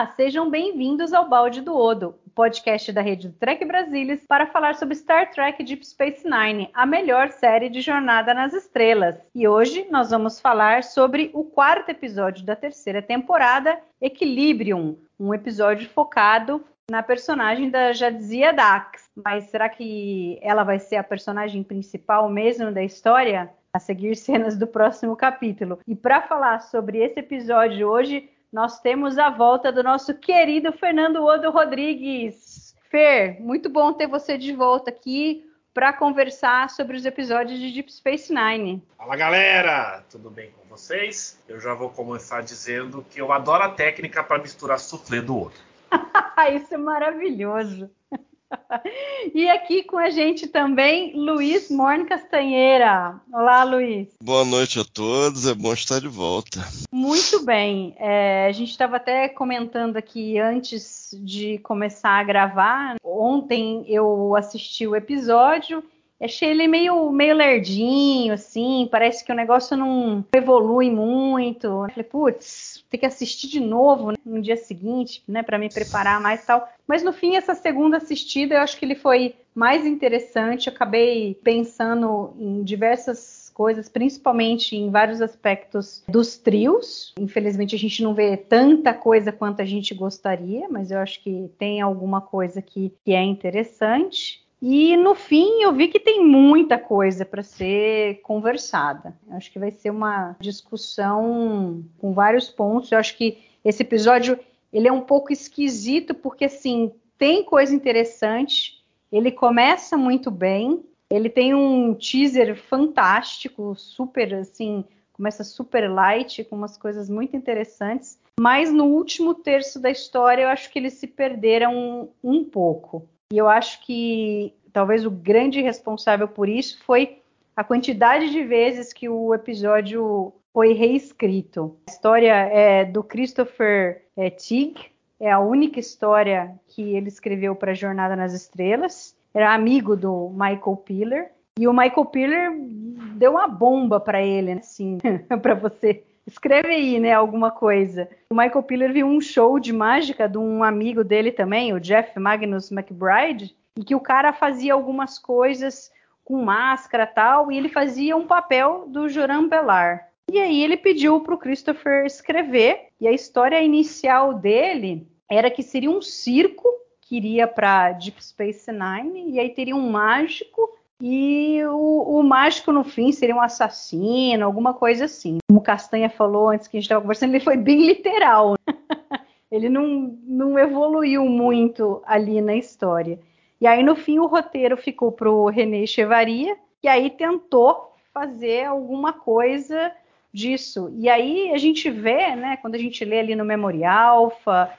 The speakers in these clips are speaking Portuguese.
Olá, sejam bem-vindos ao Balde do Odo, o podcast da rede do Trek Brasilis para falar sobre Star Trek Deep Space Nine, a melhor série de Jornada nas Estrelas. E hoje nós vamos falar sobre o quarto episódio da terceira temporada, Equilibrium, um episódio focado na personagem da Jadzia Dax. Mas será que ela vai ser a personagem principal mesmo da história? A seguir cenas do próximo capítulo. E para falar sobre esse episódio hoje, nós temos a volta do nosso querido Fernando Odo Rodrigues. Fer, muito bom ter você de volta aqui para conversar sobre os episódios de Deep Space Nine. Fala galera, tudo bem com vocês? Eu já vou começar dizendo que eu adoro a técnica para misturar soufflé do outro. Isso é maravilhoso. E aqui com a gente também, Luiz Morne Castanheira. Olá, Luiz. Boa noite a todos, é bom estar de volta. Muito bem. É, a gente estava até comentando aqui antes de começar a gravar. Ontem eu assisti o episódio achei ele meio, meio lerdinho, assim, parece que o negócio não evolui muito. Falei, putz, tem que assistir de novo né, no dia seguinte, né, para me preparar mais tal. Mas no fim, essa segunda assistida, eu acho que ele foi mais interessante. Eu acabei pensando em diversas coisas, principalmente em vários aspectos dos trios. Infelizmente, a gente não vê tanta coisa quanto a gente gostaria, mas eu acho que tem alguma coisa que, que é interessante. E no fim eu vi que tem muita coisa para ser conversada. Acho que vai ser uma discussão com vários pontos. Eu acho que esse episódio ele é um pouco esquisito porque assim tem coisa interessante. Ele começa muito bem. Ele tem um teaser fantástico, super assim, começa super light com umas coisas muito interessantes. Mas no último terço da história eu acho que eles se perderam um, um pouco. E eu acho que talvez o grande responsável por isso foi a quantidade de vezes que o episódio foi reescrito. A história é do Christopher é, Teague, é a única história que ele escreveu para Jornada nas Estrelas. Era amigo do Michael Piller. E o Michael Piller deu uma bomba para ele, né? assim, para você escreve aí, né, alguma coisa. O Michael Piller viu um show de mágica de um amigo dele também, o Jeff Magnus McBride, e que o cara fazia algumas coisas com máscara tal, e ele fazia um papel do Joran Belar. E aí ele pediu para o Christopher escrever, e a história inicial dele era que seria um circo que iria para Deep Space Nine, e aí teria um mágico e o, o, mágico, no fim, seria um assassino, alguma coisa assim. Como Castanha falou antes que a gente estava conversando, ele foi bem literal. ele não, não evoluiu muito ali na história. E aí, no fim, o roteiro ficou para o René Chevaria, e aí tentou fazer alguma coisa disso. E aí a gente vê, né, quando a gente lê ali no Memorial Alpha,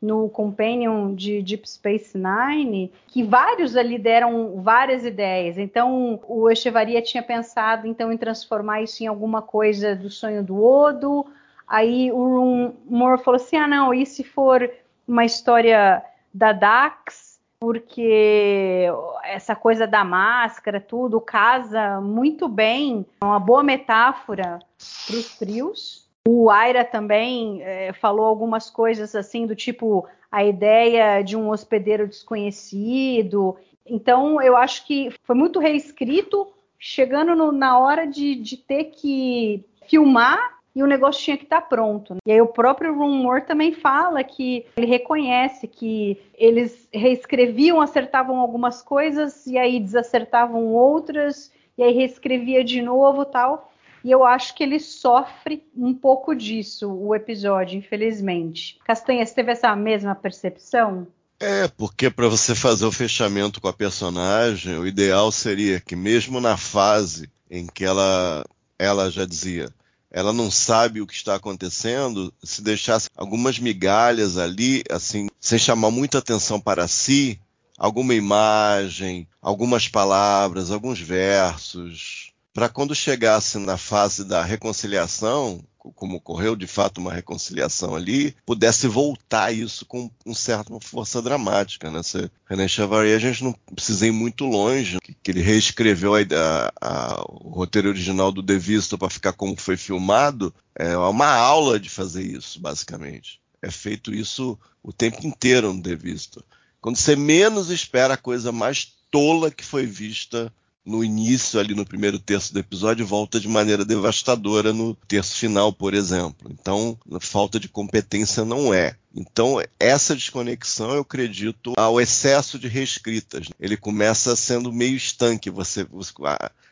no Companion de Deep Space Nine, que vários ali deram várias ideias. Então, o Echevaria tinha pensado então em transformar isso em alguma coisa do sonho do Odo. Aí o Ron Moore falou assim: ah, não, e se for uma história da Dax? Porque essa coisa da máscara, tudo, casa muito bem, é uma boa metáfora para os trios. O Aira também é, falou algumas coisas assim do tipo a ideia de um hospedeiro desconhecido. Então eu acho que foi muito reescrito, chegando no, na hora de, de, ter que filmar e o negócio tinha que estar tá pronto. E aí o próprio Rumor também fala que ele reconhece que eles reescreviam, acertavam algumas coisas e aí desacertavam outras e aí reescrevia de novo tal. E eu acho que ele sofre um pouco disso, o episódio, infelizmente. Castanha, você teve essa mesma percepção? É, porque para você fazer o fechamento com a personagem, o ideal seria que mesmo na fase em que ela, ela já dizia, ela não sabe o que está acontecendo, se deixasse algumas migalhas ali, assim, sem chamar muita atenção para si, alguma imagem, algumas palavras, alguns versos, para quando chegasse na fase da reconciliação, como ocorreu de fato uma reconciliação ali, pudesse voltar isso com um certa força dramática. Né? Você, René Chevalier, a gente não precisa ir muito longe, que, que ele reescreveu a, a, a, o roteiro original do The Vista para ficar como foi filmado, é uma aula de fazer isso, basicamente. É feito isso o tempo inteiro no The Vista. Quando você menos espera a coisa mais tola que foi vista no início, ali no primeiro terço do episódio, volta de maneira devastadora no terço final, por exemplo. Então, falta de competência não é. Então, essa desconexão, eu acredito, ao excesso de reescritas. Ele começa sendo meio estanque. Você,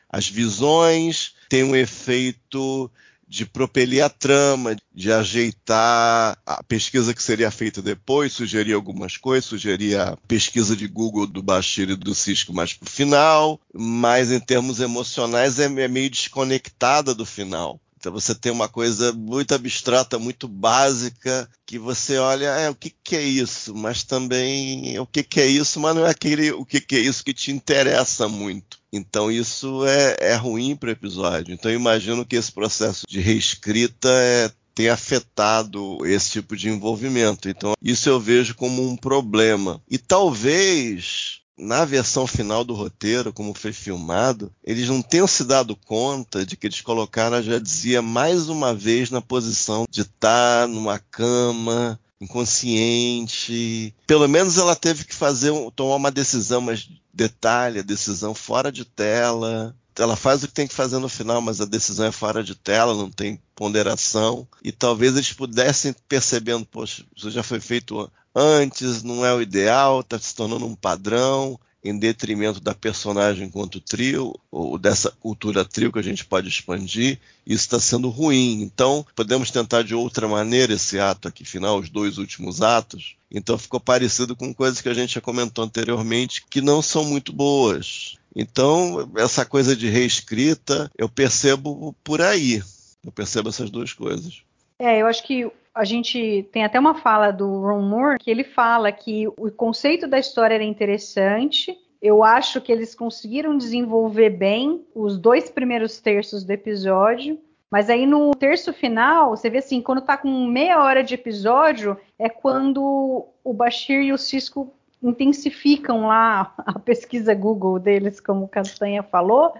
as visões têm um efeito de propelir a trama, de ajeitar a pesquisa que seria feita depois, sugerir algumas coisas, sugerir a pesquisa de Google do Bashir e do Cisco mais para o final, mas em termos emocionais é, é meio desconectada do final. Então você tem uma coisa muito abstrata, muito básica, que você olha, é, o que, que é isso? Mas também, o que, que é isso? Mas não é aquele, o que, que é isso que te interessa muito. Então isso é, é ruim para o episódio. Então eu imagino que esse processo de reescrita é, afetado esse tipo de envolvimento. Então, isso eu vejo como um problema. E talvez na versão final do roteiro, como foi filmado, eles não tenham se dado conta de que eles colocaram, já dizia, mais uma vez na posição de estar tá numa cama, inconsciente. Pelo menos ela teve que fazer tomar uma decisão, mas detalhe, a decisão fora de tela. Ela faz o que tem que fazer no final, mas a decisão é fora de tela, não tem ponderação. E talvez eles pudessem percebendo, poxa, isso já foi feito antes, não é o ideal, está se tornando um padrão em detrimento da personagem enquanto trio, ou dessa cultura trio que a gente pode expandir, isso está sendo ruim. Então, podemos tentar de outra maneira esse ato aqui final, os dois últimos atos. Então, ficou parecido com coisas que a gente já comentou anteriormente, que não são muito boas. Então, essa coisa de reescrita, eu percebo por aí. Eu percebo essas duas coisas. É, eu acho que a gente tem até uma fala do Ron Moore que ele fala que o conceito da história era interessante. Eu acho que eles conseguiram desenvolver bem os dois primeiros terços do episódio. Mas aí no terço final, você vê assim, quando tá com meia hora de episódio, é quando o Bashir e o Cisco intensificam lá a pesquisa Google deles, como o Castanha falou,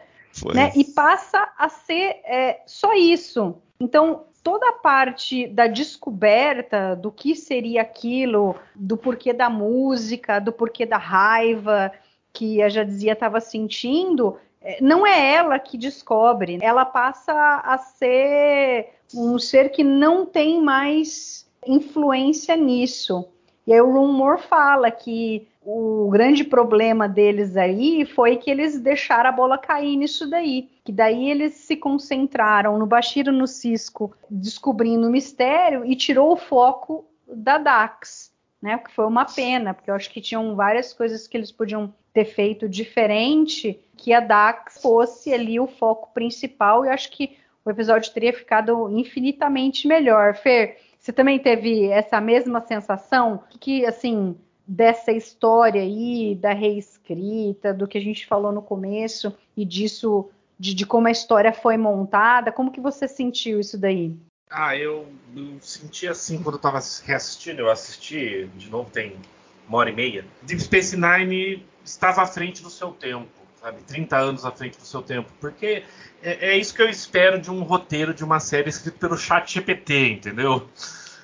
né? E passa a ser é, só isso. Então, toda a parte da descoberta do que seria aquilo, do porquê da música, do porquê da raiva que a Jadzia estava sentindo, é, não é ela que descobre, ela passa a ser um ser que não tem mais influência nisso. E aí o Rumor fala que o grande problema deles aí foi que eles deixaram a bola cair nisso daí. Que daí eles se concentraram no Bashir no Cisco, descobrindo o mistério e tirou o foco da Dax, né? Que foi uma pena, porque eu acho que tinham várias coisas que eles podiam ter feito diferente, que a Dax fosse ali o foco principal, e acho que o episódio teria ficado infinitamente melhor. Fer, você também teve essa mesma sensação? Que assim, dessa história aí, da reescrita, do que a gente falou no começo e disso, de, de como a história foi montada, como que você sentiu isso daí? Ah, eu, eu senti assim quando eu tava reassistindo, eu assisti, de novo tem uma hora e meia. Deep Space Nine estava à frente do seu tempo, sabe? 30 anos à frente do seu tempo. Porque é, é isso que eu espero de um roteiro de uma série escrito pelo chat GPT, entendeu?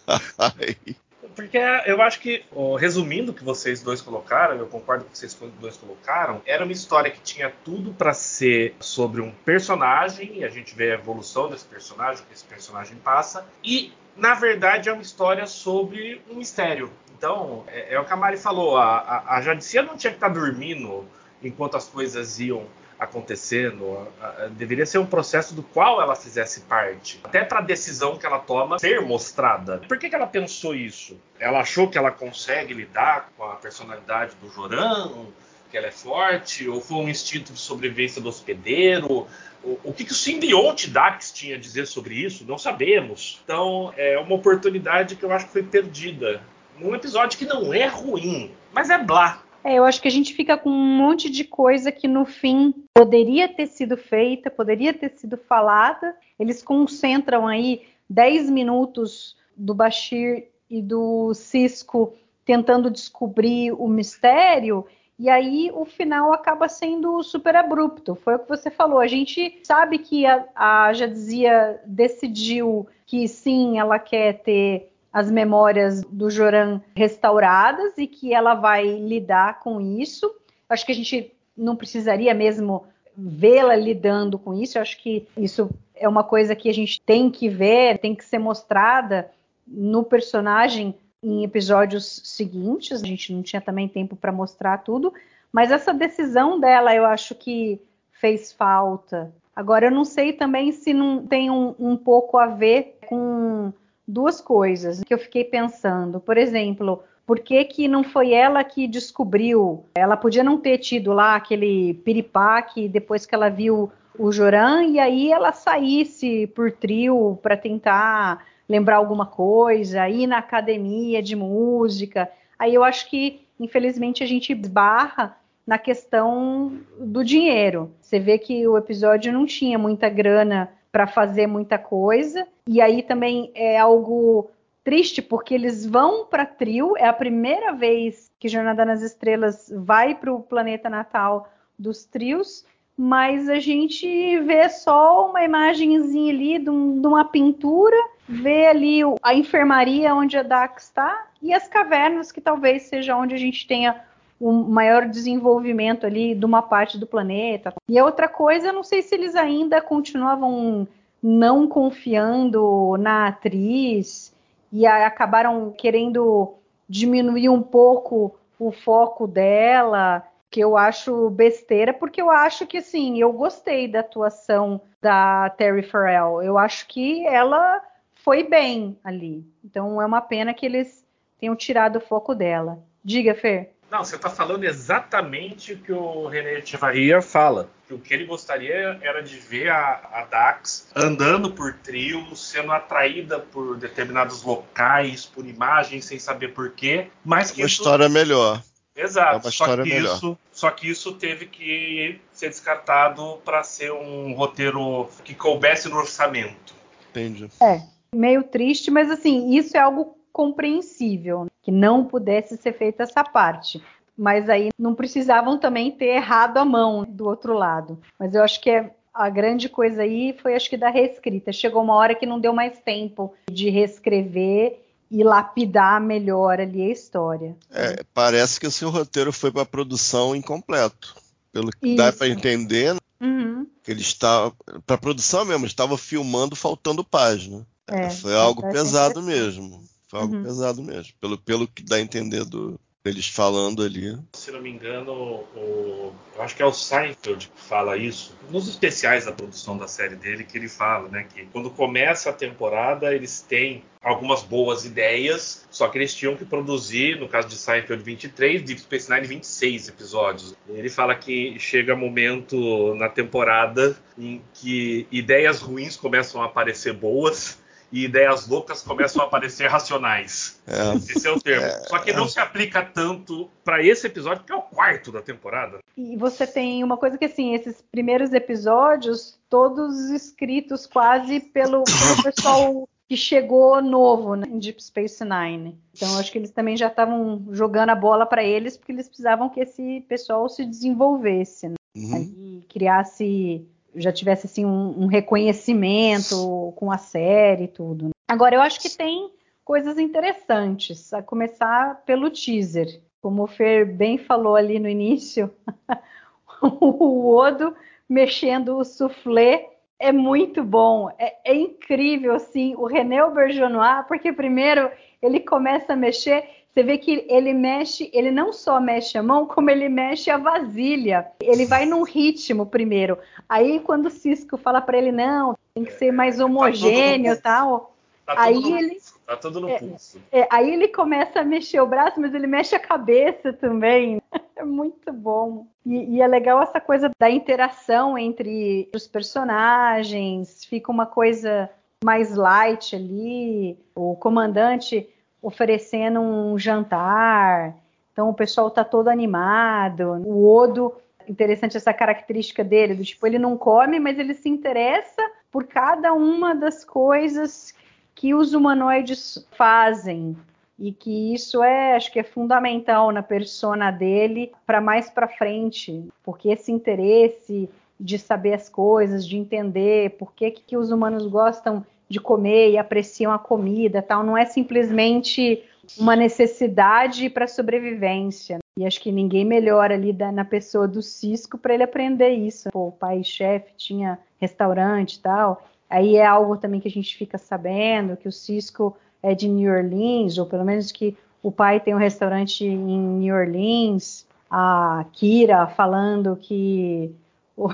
Porque eu acho que, resumindo o que vocês dois colocaram, eu concordo com o que vocês dois colocaram, era uma história que tinha tudo para ser sobre um personagem, e a gente vê a evolução desse personagem, que esse personagem passa, e na verdade é uma história sobre um mistério. Então, é, é o que a Mari falou, a, a, a Jadicia não tinha que estar tá dormindo enquanto as coisas iam acontecendo. Deveria ser um processo do qual ela fizesse parte. Até para a decisão que ela toma ser mostrada. Por que, que ela pensou isso? Ela achou que ela consegue lidar com a personalidade do Joran? Que ela é forte? Ou foi um instinto de sobrevivência do hospedeiro? O, o que, que o simbionte Dax tinha a dizer sobre isso? Não sabemos. Então, é uma oportunidade que eu acho que foi perdida. Num episódio que não é ruim, mas é blá. É, eu acho que a gente fica com um monte de coisa que no fim poderia ter sido feita, poderia ter sido falada. Eles concentram aí 10 minutos do Bashir e do Cisco tentando descobrir o mistério e aí o final acaba sendo super abrupto. Foi o que você falou. A gente sabe que a, a Jadzia decidiu que sim, ela quer ter as memórias do Joran restauradas e que ela vai lidar com isso. Acho que a gente não precisaria mesmo vê-la lidando com isso. Acho que isso é uma coisa que a gente tem que ver, tem que ser mostrada no personagem em episódios seguintes. A gente não tinha também tempo para mostrar tudo, mas essa decisão dela eu acho que fez falta. Agora eu não sei também se não tem um, um pouco a ver com duas coisas que eu fiquei pensando. Por exemplo, por que, que não foi ela que descobriu? Ela podia não ter tido lá aquele piripaque depois que ela viu o Joran e aí ela saísse por trio para tentar lembrar alguma coisa, ir na academia de música. Aí eu acho que, infelizmente, a gente esbarra na questão do dinheiro. Você vê que o episódio não tinha muita grana para fazer muita coisa. E aí também é algo triste porque eles vão para trio, é a primeira vez que Jornada nas Estrelas vai para o planeta natal dos trios, mas a gente vê só uma imagenzinha ali de, um, de uma pintura, vê ali a enfermaria onde a Dax está e as cavernas que talvez seja onde a gente tenha o um maior desenvolvimento ali de uma parte do planeta. E a outra coisa, não sei se eles ainda continuavam não confiando na atriz e acabaram querendo diminuir um pouco o foco dela, que eu acho besteira, porque eu acho que assim, eu gostei da atuação da Terry Farrell. Eu acho que ela foi bem ali. Então é uma pena que eles tenham tirado o foco dela. Diga, Fer. Não, você está falando exatamente o que o René Echevarria fala. Que o que ele gostaria era de ver a, a Dax andando por trio, sendo atraída por determinados locais, por imagens, sem saber porquê. Mas que uma isso... história melhor. Exato. É uma história só, que melhor. Isso, só que isso teve que ser descartado para ser um roteiro que coubesse no orçamento. Entendi. É, meio triste, mas assim, isso é algo compreensível, que não pudesse ser feita essa parte. Mas aí não precisavam também ter errado a mão do outro lado. Mas eu acho que é, a grande coisa aí foi acho que da reescrita. Chegou uma hora que não deu mais tempo de reescrever e lapidar melhor ali a história. É, parece que o seu roteiro foi para produção incompleto. Pelo que Isso. dá para entender, Uhum. que ele estava para produção mesmo, estava filmando faltando página. É, foi algo pesado mesmo. Foi algo Uhum. pesado mesmo. Pelo, pelo que dá a entender do, deles falando ali. Se não me engano, o, eu acho que é o Seinfeld que fala isso. Nos especiais da produção da série dele, que ele fala, né? Que quando começa a temporada, eles têm algumas boas ideias, só que eles tinham que produzir, no caso de Seinfeld 23, Deep Space Nine 26 episódios. Ele fala que chega momento na temporada em que ideias ruins começam a aparecer boas e ideias loucas começam a aparecer racionais. É, Esse é o termo. Só que não se aplica tanto para esse episódio, que é o quarto da temporada. E você tem uma coisa que assim, esses primeiros episódios, todos escritos quase pelo, pelo pessoal que chegou novo né, em Deep Space Nine. Então acho que eles também já estavam jogando a bola para eles porque eles precisavam que esse pessoal se desenvolvesse, né? uhum. E criasse, já tivesse assim um, um reconhecimento com a série e tudo. Agora eu acho que tem coisas interessantes, a começar pelo teaser. Como o Fer bem falou ali no início, o Odo mexendo o soufflé é muito bom, é, é incrível assim, o René Auberjonois, porque primeiro ele começa a mexer, Você vê que ele mexe, ele não só mexe a mão, como ele mexe a vasilha. Ele vai num ritmo primeiro. Aí quando o Cisco fala para ele não, tem que ser mais Tá homogêneo, tal. Tá Aí tudo no ele-. Tá tudo no É, pulso. É, aí ele começa a mexer o braço, mas ele mexe a cabeça também. É muito bom. E, e é legal essa coisa da interação entre os personagens. Fica uma coisa mais light ali. O comandante oferecendo um jantar. Então o pessoal tá todo animado. O Odo, interessante essa característica dele, do tipo, ele não come, mas ele se interessa por cada uma das coisas que os humanoides fazem e que isso é, acho que é fundamental na persona dele para mais para frente, porque esse interesse de saber as coisas, de entender por que, que os humanos gostam de comer e apreciam a comida, tal, não é simplesmente uma necessidade para sobrevivência. E acho que ninguém melhora ali da- na pessoa do Cisco para ele aprender isso. Pô, o pai chefe tinha restaurante e tal. Aí é algo também que a gente fica sabendo que o Cisco é de New Orleans, ou pelo menos que o pai tem um restaurante em New Orleans. A Kira falando que o,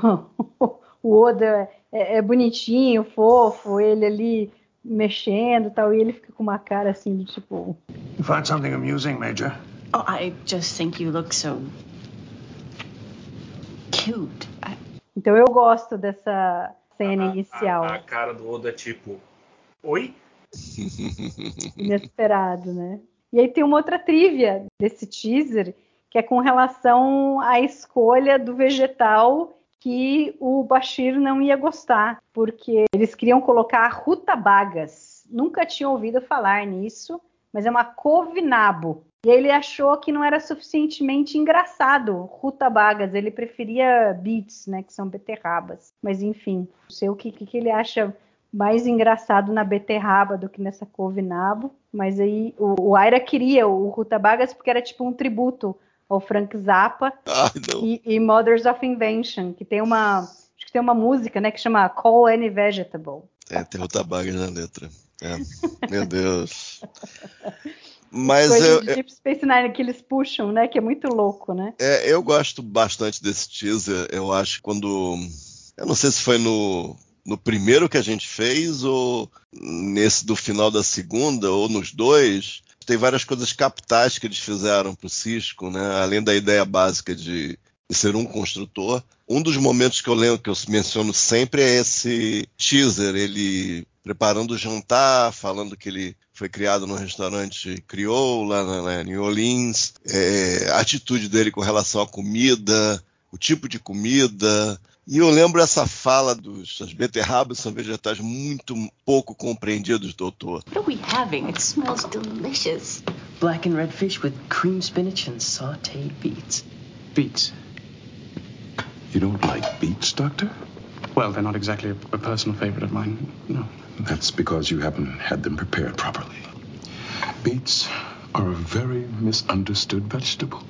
o Oda é, é bonitinho, fofo, ele ali mexendo e tal, e ele fica com uma cara assim do tipo, You find something amusing, Major? Oh, I just think you look so cute. I, Então eu gosto dessa cena inicial, A, a cara do Oda é tipo. Oi? inesperado, né? E aí tem uma outra trivia desse teaser, que é com relação à escolha do vegetal que o Bashir não ia gostar, porque eles queriam colocar rutabagas. Nunca tinha ouvido falar nisso, mas é uma couve-nabo. E ele achou que não era suficientemente engraçado rutabagas, ele preferia beets, né, que são beterrabas. Mas enfim, não sei o que, que, ele acha mais engraçado na beterraba do que nessa couve-nabo. Mas aí o, o Aira queria o rutabagas porque era tipo um tributo ao Frank Zappa e, e Mothers of Invention, que tem uma acho que tem uma música, né, que chama Call Any Vegetable. É, tem rutabagas na letra. É. Meu Deus. Mas Coisa eu, de Deep Space Nine que eles puxam, né, que é muito louco, né? É, eu gosto bastante desse teaser. Eu acho que quando. Eu não sei se foi no, no primeiro que a gente fez, ou nesse do final da segunda, ou nos dois. Tem várias coisas capitais que eles fizeram pro Cisco, né? Além da ideia básica de, ser um construtor. Um dos momentos que eu lembro, que eu menciono sempre, é esse teaser, ele preparando o jantar, falando que ele foi criado num restaurante criou lá na New Orleans, é, a atitude dele com relação à comida, o tipo de comida. E eu lembro essa fala dos as beterrabas são vegetais muito pouco compreendidos, doutor. what are we having? It smells delicious. Black and red fish with cream spinach and sauteed beets. Beets. You don't like beets, Doctor? Well, they're not exactly a, a personal favorite of mine. No. That's because you haven't had them prepared properly. Beets are a very misunderstood vegetable.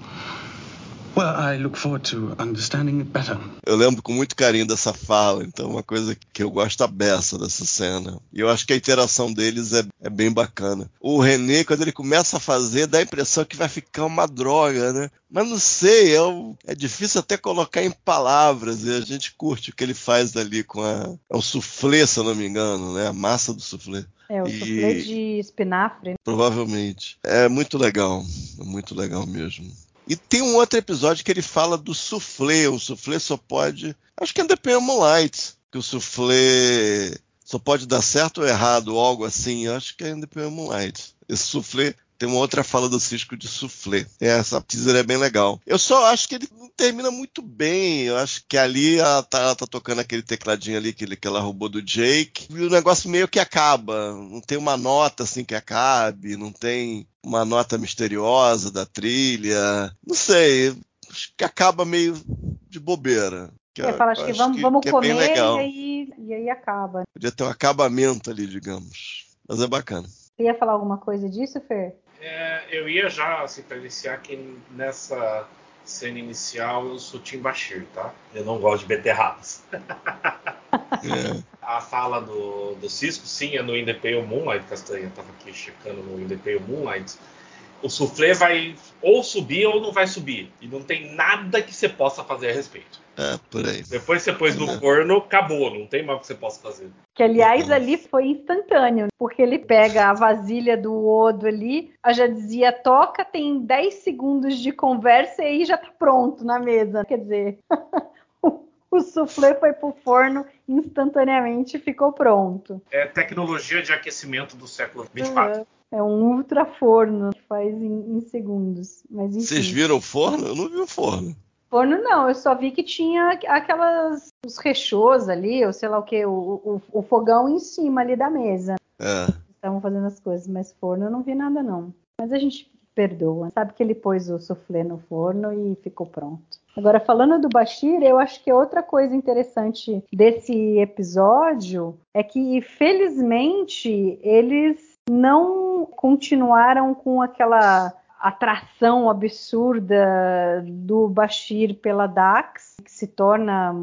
Well, I look forward to understanding it better. Eu lembro com muito carinho dessa fala, então uma coisa que eu gosto a beça dessa cena. E eu acho que a interação deles é, é bem bacana. O René, quando ele começa a fazer, dá a impressão que vai ficar uma droga, né? Mas não sei, é, um- é difícil até colocar em palavras, e a gente curte o que ele faz ali com a. É um soufflé, se eu não me engano, né? A massa do soufflé. É o E- soufflé de espinafre. Provavelmente. É muito legal. É muito legal mesmo. E tem um outro episódio que ele fala do soufflé. O soufflé só pode. Acho que é The Pale Moonlight. Que o soufflé só pode dar certo ou errado, ou algo assim. Eu acho que é The Pale Moonlight. Esse soufflé. Tem uma outra fala do Cisco de soufflé. Essa teaser é bem legal. Eu só acho que ele não termina muito bem. Eu acho que ali ela tá, ela tá tocando aquele tecladinho ali que, ele- que ela roubou do Jake. E o negócio meio que acaba. Não tem uma nota assim que acabe. Não tem uma nota misteriosa da trilha. Não sei. Acho que acaba meio de bobeira. Que É, fala, acho que vamos, vamos que é comer legal. e aí, e aí acaba. Podia ter um acabamento ali, digamos. Mas é bacana. Você ia falar alguma coisa disso, Fer? É, eu ia já, assim, para iniciar que nessa cena inicial eu sou Tim Bashir, tá? Eu não gosto de beterrabas. A fala do, do Cisco, sim, é no In The Pale Moonlight, Castanha, tava aqui checando no In The Pale Moonlight. O soufflé vai ou subir ou não vai subir. E não tem nada que você possa fazer a respeito. É, por aí. Depois você pôs no É. forno, acabou, não tem mais o que você possa fazer. Que, aliás, ali foi instantâneo, porque ele pega a vasilha do Odo ali, a já dizia toca, tem 10 segundos de conversa e aí já tá pronto na mesa. Quer dizer, o, soufflé foi pro forno instantaneamente ficou pronto. É tecnologia de aquecimento do século 24. Uhum. É um ultra forno que faz em, em segundos. Mas enfim. Vocês viram o forno? Eu não vi o forno. Forno não, eu só vi que tinha aquelas os rechôs ali, ou sei lá o que, o, o, o fogão em cima ali da mesa. É. Estavam fazendo as coisas, mas forno eu não vi nada não. Mas a gente perdoa. Sabe que ele pôs o soufflé no forno e ficou pronto. Agora, falando do Bashir, eu acho que outra coisa interessante desse episódio é que, felizmente, eles não continuaram com aquela atração absurda do Bashir pela Dax, que se torna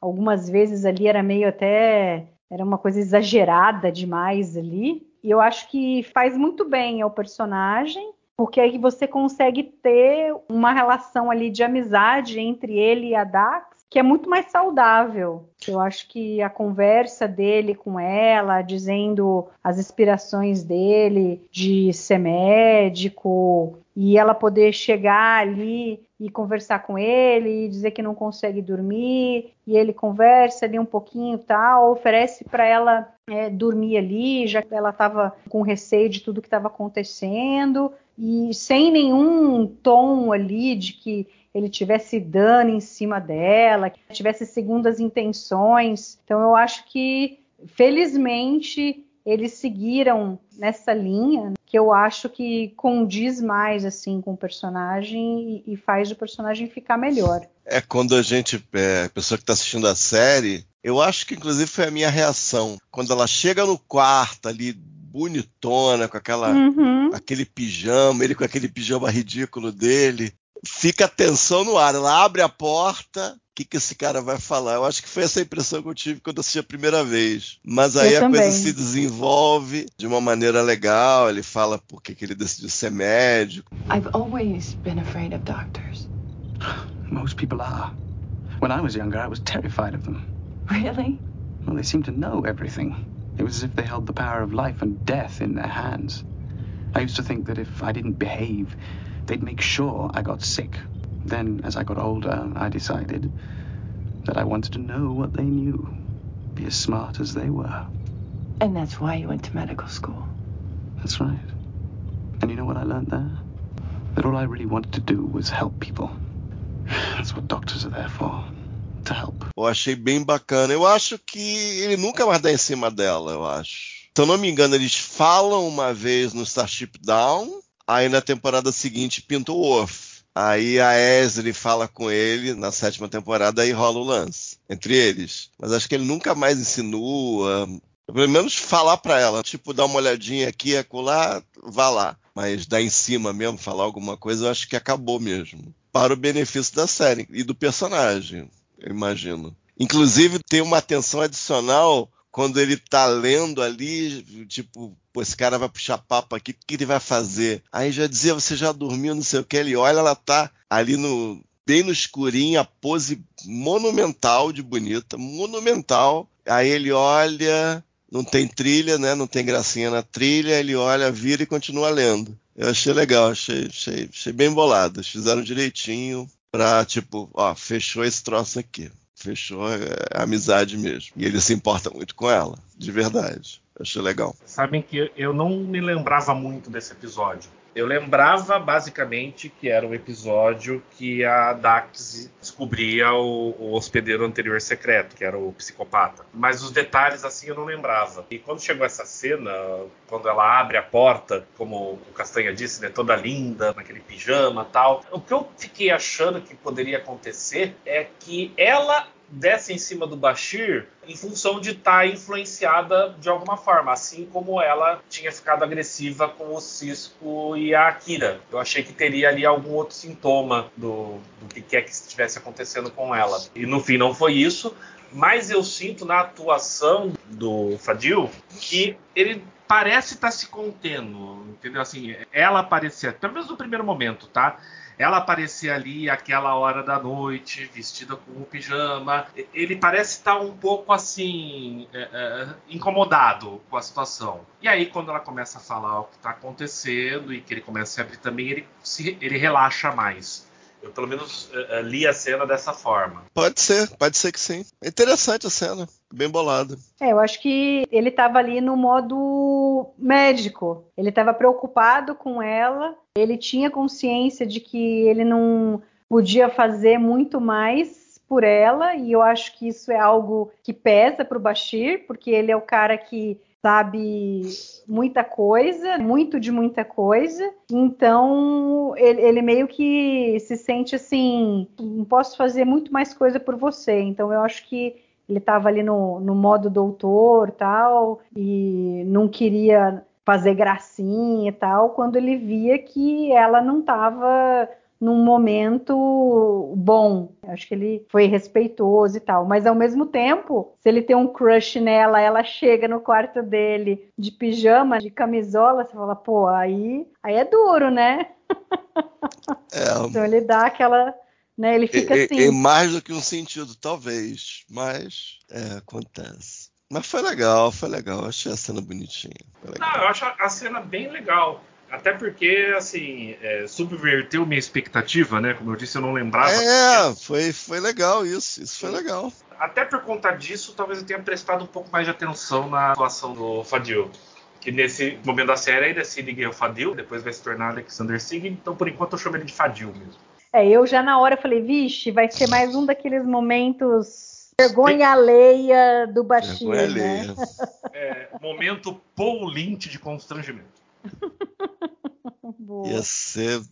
algumas vezes ali era meio até era uma coisa exagerada demais ali. E eu acho que faz muito bem ao personagem, porque aí você consegue ter uma relação ali de amizade entre ele e a Dax, que é muito mais saudável. Eu acho que a conversa dele com ela, dizendo as inspirações dele de ser médico, e ela poder chegar ali e conversar com ele e dizer que não consegue dormir e ele conversa ali um pouquinho tal oferece para ela é, dormir ali já que ela estava com receio de tudo que estava acontecendo e sem nenhum tom ali de que ele tivesse dano em cima dela que tivesse segundas intenções então eu acho que felizmente eles seguiram nessa linha que eu acho que condiz mais assim com o personagem e, e faz o personagem ficar melhor. É quando a gente, é, a pessoa que está assistindo a série, eu acho que inclusive foi a minha reação quando ela chega no quarto ali bonitona com aquela, uhum. aquele pijama, ele com aquele pijama ridículo dele, fica a tensão no ar. Ela abre a porta, o que, que esse cara vai falar? Eu acho que foi essa impressão que eu tive quando assisti a primeira vez. Mas aí eu a também. coisa se desenvolve de uma maneira legal. Ele fala por que ele decidiu ser médico. I've always been afraid of doctors. Most people are. When I was younger, I was terrified of them. Really? Well, they seemed to know everything. It was as if they held the power of life and death in their hands. I used to think that if I didn't behave, they'd make sure I got sick. Then, as I got older, I decided that I wanted to know what they knew, be as smart as they were. And that's why you went to medical school. That's right. And you know what I learned there? That all I really wanted to do was help people. That's what doctors are there for. To help. Eu achei bem bacana. Eu acho que ele nunca mais dá em cima dela, eu acho. Se eu não me engano, eles falam uma vez no Starship Down, aí na temporada seguinte pinta o Worf. Aí a Esri fala com ele na sétima temporada e rola o lance entre eles. Mas acho que ele nunca mais insinua. Pelo menos falar pra ela, tipo, dar uma olhadinha aqui, acolá, vá lá. Mas dar em cima mesmo, falar alguma coisa, eu acho que acabou mesmo. Para o benefício da série e do personagem, eu imagino. Inclusive, tem uma atenção adicional quando ele tá lendo ali, tipo, pô, esse cara vai puxar papo aqui, o que ele vai fazer? Aí já dizia, você já dormiu, não sei o que, ele olha, ela tá ali no bem no escurinho, a pose monumental de bonita, monumental. Aí ele olha, não tem trilha, né? Não tem gracinha na trilha, ele olha, vira e continua lendo. Eu achei legal, achei, achei, achei bem bolado. Eles fizeram direitinho pra, tipo, ó, fechou esse troço aqui. Fechou, é amizade mesmo. E ele se importa muito com ela, de verdade. Achei legal. Sabem que eu não me lembrava muito desse episódio. Eu lembrava basicamente que era um episódio que a Dax descobria o, o, hospedeiro anterior secreto, que era o psicopata. Mas os detalhes assim eu não lembrava. E quando chegou essa cena, quando ela abre a porta, como o Castanha disse, né, toda linda, naquele pijama tal, o que eu fiquei achando que poderia acontecer é que ela desce em cima do Bashir em função de estar tá influenciada de alguma forma, assim como ela tinha ficado agressiva com o Cisco e a Akira. Eu achei que teria ali algum outro sintoma do, do que quer que estivesse acontecendo com ela. E no fim não foi isso, mas eu sinto na atuação do Fadil que ele parece estar tá se contendo, entendeu? Assim, ela aparecia, pelo menos no primeiro momento, tá? Ela aparecia ali aquela hora da noite, vestida com um pijama. Ele parece estar um pouco assim, é, é, incomodado com a situação. E aí, quando ela começa a falar o que está acontecendo e que ele começa a abrir também, ele, se, ele relaxa mais. Eu, pelo menos, uh, li a cena dessa forma. Pode ser, pode ser que sim. É interessante a cena, bem bolada. É, eu acho que ele estava ali no modo médico. Ele estava preocupado com ela, ele tinha consciência de que ele não podia fazer muito mais por ela, e eu acho que isso é algo que pesa para o Bashir, porque ele é o cara que sabe muita coisa, muito de muita coisa. Então ele, ele, meio que se sente assim, não posso fazer muito mais coisa por você. Então eu acho que ele estava ali no, no modo doutor tal e não queria fazer gracinha e tal, quando ele via que ela não estava num momento bom. Acho que ele foi respeitoso e tal. Mas ao mesmo tempo, se ele tem um crush nela, ela chega no quarto dele de pijama, de camisola, você fala, pô, aí, aí é duro, né? É, então ele dá aquela. Né, ele fica é, assim. Em mais do que um sentido, talvez. Mas é, acontece. Mas foi legal, foi legal. Achei a cena bonitinha. Não, eu acho a cena bem legal. Até porque, assim, é, subverteu minha expectativa, né? Como eu disse, eu não lembrava. É, foi, foi legal isso. Isso foi legal. Até por conta disso, talvez eu tenha prestado um pouco mais de atenção na atuação do Fadil. Que nesse momento da série ele é o Fadil, depois vai se tornar Alexander Sigrid, então por enquanto eu chamo ele de Fadil mesmo. É, eu já na hora falei, vixe, vai ser mais um daqueles momentos vergonha alheia do Bashir, vergonha né? É, momento Lynch de constrangimento. Boa. Ia ser.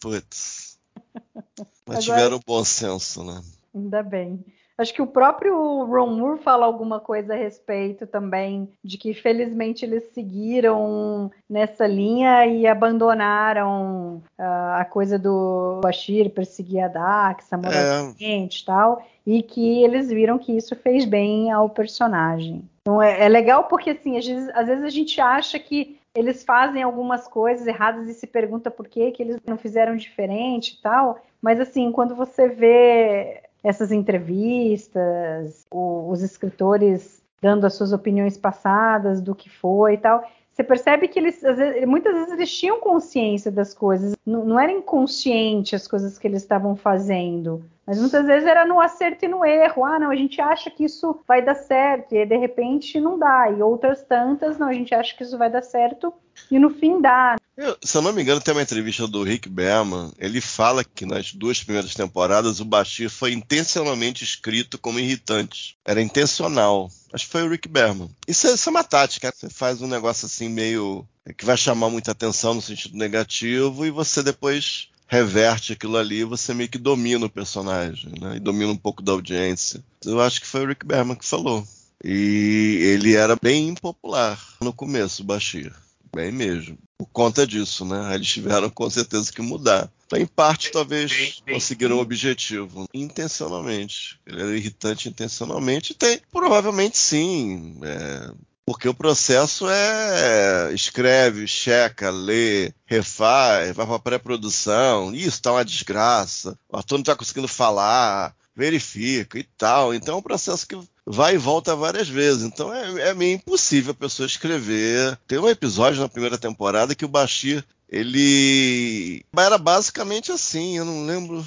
Putz. Mas Agora, tiveram bom senso, né? Ainda bem. Acho que o próprio Ron Moore fala alguma coisa a respeito também, de que felizmente eles seguiram nessa linha e abandonaram uh, a coisa do Bashir perseguir a Dax amorosamente e é. tal, e que eles viram que isso fez bem ao personagem. Então é, é legal porque assim, às vezes, às vezes a gente acha que eles fazem algumas coisas erradas e se pergunta por que, que eles não fizeram diferente e tal. Mas assim, quando você vê essas entrevistas, o, os escritores dando as suas opiniões passadas do que foi e tal, você percebe que eles, vezes, muitas vezes eles tinham consciência das coisas, não, não era inconsciente as coisas que eles estavam fazendo, mas muitas vezes era no acerto e no erro. Ah, não, a gente acha que isso vai dar certo e de repente não dá. E outras tantas, não, a gente acha que isso vai dar certo e no fim dá. Eu, se eu não me engano, tem uma entrevista do Rick Berman. Ele fala que nas duas primeiras temporadas o Bashir foi intencionalmente escrito como irritante. Era intencional. Acho que foi o Rick Berman. Isso é, isso é uma tática. Você faz um negócio assim meio. que vai chamar muita atenção no sentido negativo e você depois reverte aquilo ali, você meio que domina o personagem, né? E domina um pouco da audiência. Eu acho que foi o Rick Berman que falou. E ele era bem impopular no começo, o Bashir. Bem mesmo. Por conta disso, né? Eles tiveram com certeza que mudar. Então, em parte, talvez conseguiram o objetivo. Intencionalmente. Ele era irritante intencionalmente. Tem, provavelmente sim. É, porque o processo é escreve, checa, lê, refaz, vai para pré-produção. Isso tá uma desgraça. O ator não está conseguindo falar, verifica e tal. Então é um processo que vai e volta várias vezes. Então é, é meio impossível a pessoa escrever. Tem um episódio na primeira temporada que o Bashir ele era basicamente assim. Eu não lembro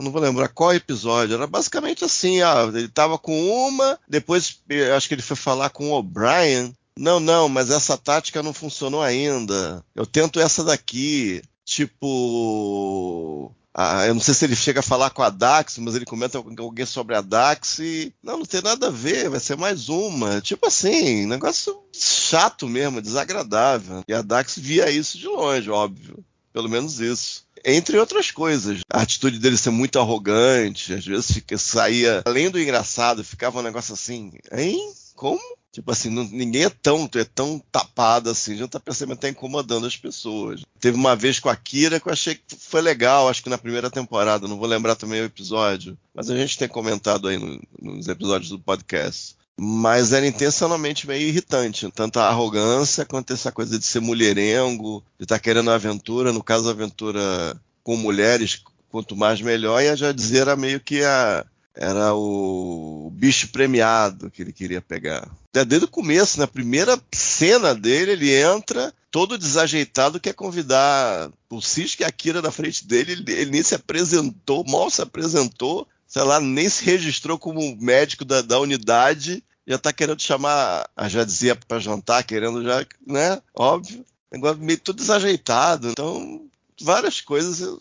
eu não vou lembrar qual episódio, era basicamente assim, ah, ele tava com uma, depois acho que ele foi falar com o O'Brien, não, não, mas essa tática não funcionou ainda, eu tento essa daqui, tipo... Ah, eu não sei se ele chega a falar com a Dax, mas ele comenta com alguém sobre a Dax e. Não, não tem nada a ver, vai ser mais uma. Tipo assim, negócio chato mesmo, desagradável. E a Dax via isso de longe, óbvio. Pelo menos isso. Entre outras coisas. A atitude dele ser muito arrogante, às vezes fica, saía além do engraçado, ficava um negócio assim, hein? Como? Tipo assim, não, ninguém é tão, é tão tapado assim, já tá percebendo que tá incomodando as pessoas. Teve uma vez com a Kira que eu achei que foi legal, acho que na primeira temporada, não vou lembrar também o episódio, mas a gente tem comentado aí no, nos episódios do podcast. Mas era intencionalmente meio irritante, tanto a arrogância quanto essa coisa de ser mulherengo, de estar tá querendo aventura, no caso aventura com mulheres, quanto mais melhor, e a dizer era meio que a, era o bicho premiado que ele queria pegar. Desde o começo, na primeira cena dele, ele entra todo desajeitado, quer convidar o Cisco e a Kira na frente dele, ele, ele, nem se apresentou, mal se apresentou, sei lá, nem se registrou como médico da, da unidade, já tá querendo chamar a Jadzia para jantar, querendo já, né? Óbvio. Negócio meio tudo desajeitado. Então, várias coisas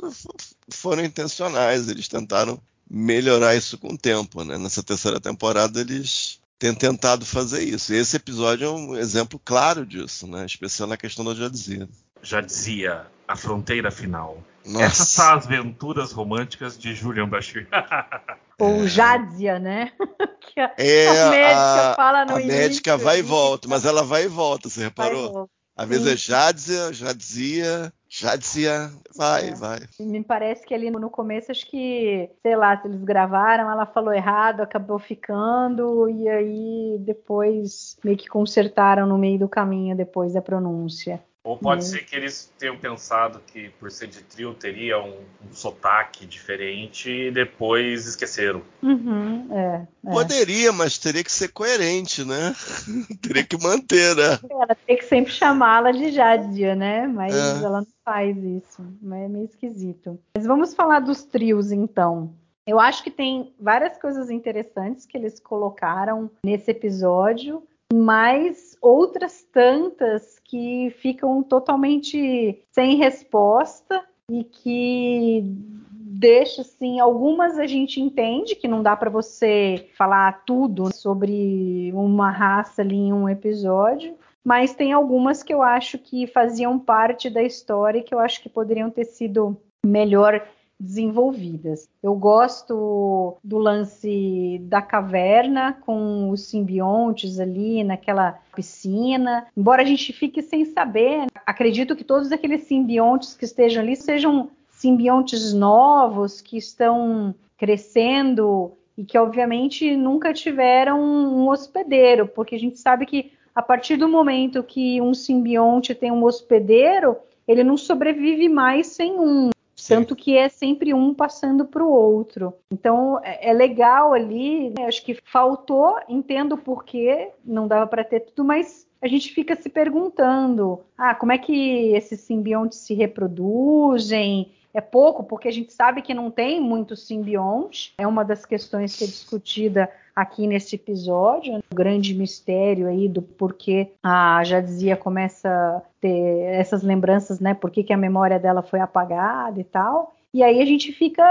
foram intencionais. Eles tentaram melhorar isso com o tempo, né? Nessa terceira temporada eles têm tentado fazer isso. E esse episódio é um exemplo claro disso, né? Especial na questão da Jadzia. Jadzia, a fronteira final. Nossa. Essas são as aventuras românticas de Julian Bashir. Ou Jadzia, né? que a, é, a médica fala no A início, médica vai e volta, mas ela vai e volta, você reparou? Às vezes é Jadzia, Jadzia, Jadzia, vai, É. vai. Me parece que ali no começo, acho que, sei lá, se eles gravaram, ela falou errado, acabou ficando, e aí depois meio que consertaram no meio do caminho depois da pronúncia. Ou pode Hum. ser que eles tenham pensado que por ser de trio teria um, um sotaque diferente e depois esqueceram. Uhum, é, é. Poderia, mas teria que ser coerente, né? teria que manter, né? Ela tem que sempre chamá-la de Jadia, né? Mas É. ela não faz isso. É meio esquisito. Mas vamos falar dos trios, então. Eu acho que tem várias coisas interessantes que eles colocaram nesse episódio, mas outras tantas que ficam totalmente sem resposta e que deixa assim, algumas a gente entende que não dá para você falar tudo sobre uma raça ali em um episódio, mas tem algumas que eu acho que faziam parte da história e que eu acho que poderiam ter sido melhor desenvolvidas. Eu gosto do lance da caverna com os simbiontes ali naquela piscina. Embora a gente fique sem saber, acredito que todos aqueles simbiontes que estejam ali sejam simbiontes novos que estão crescendo e que obviamente nunca tiveram um hospedeiro, porque a gente sabe que a partir do momento que um simbionte tem um hospedeiro, ele não sobrevive mais sem um. Tanto que é sempre um passando para o outro. Então é, é legal ali, né? acho que faltou, entendo por quê, não dava para ter tudo, mas a gente fica se perguntando: ah, como é que esses simbiontes se reproduzem? É pouco, porque a gente sabe que não tem muitos simbiontes. É uma das questões que é discutida aqui nesse episódio, né? o grande mistério aí do porquê a Jadzia começa a ter essas lembranças, né? Por que, que a memória dela foi apagada e tal. E aí a gente fica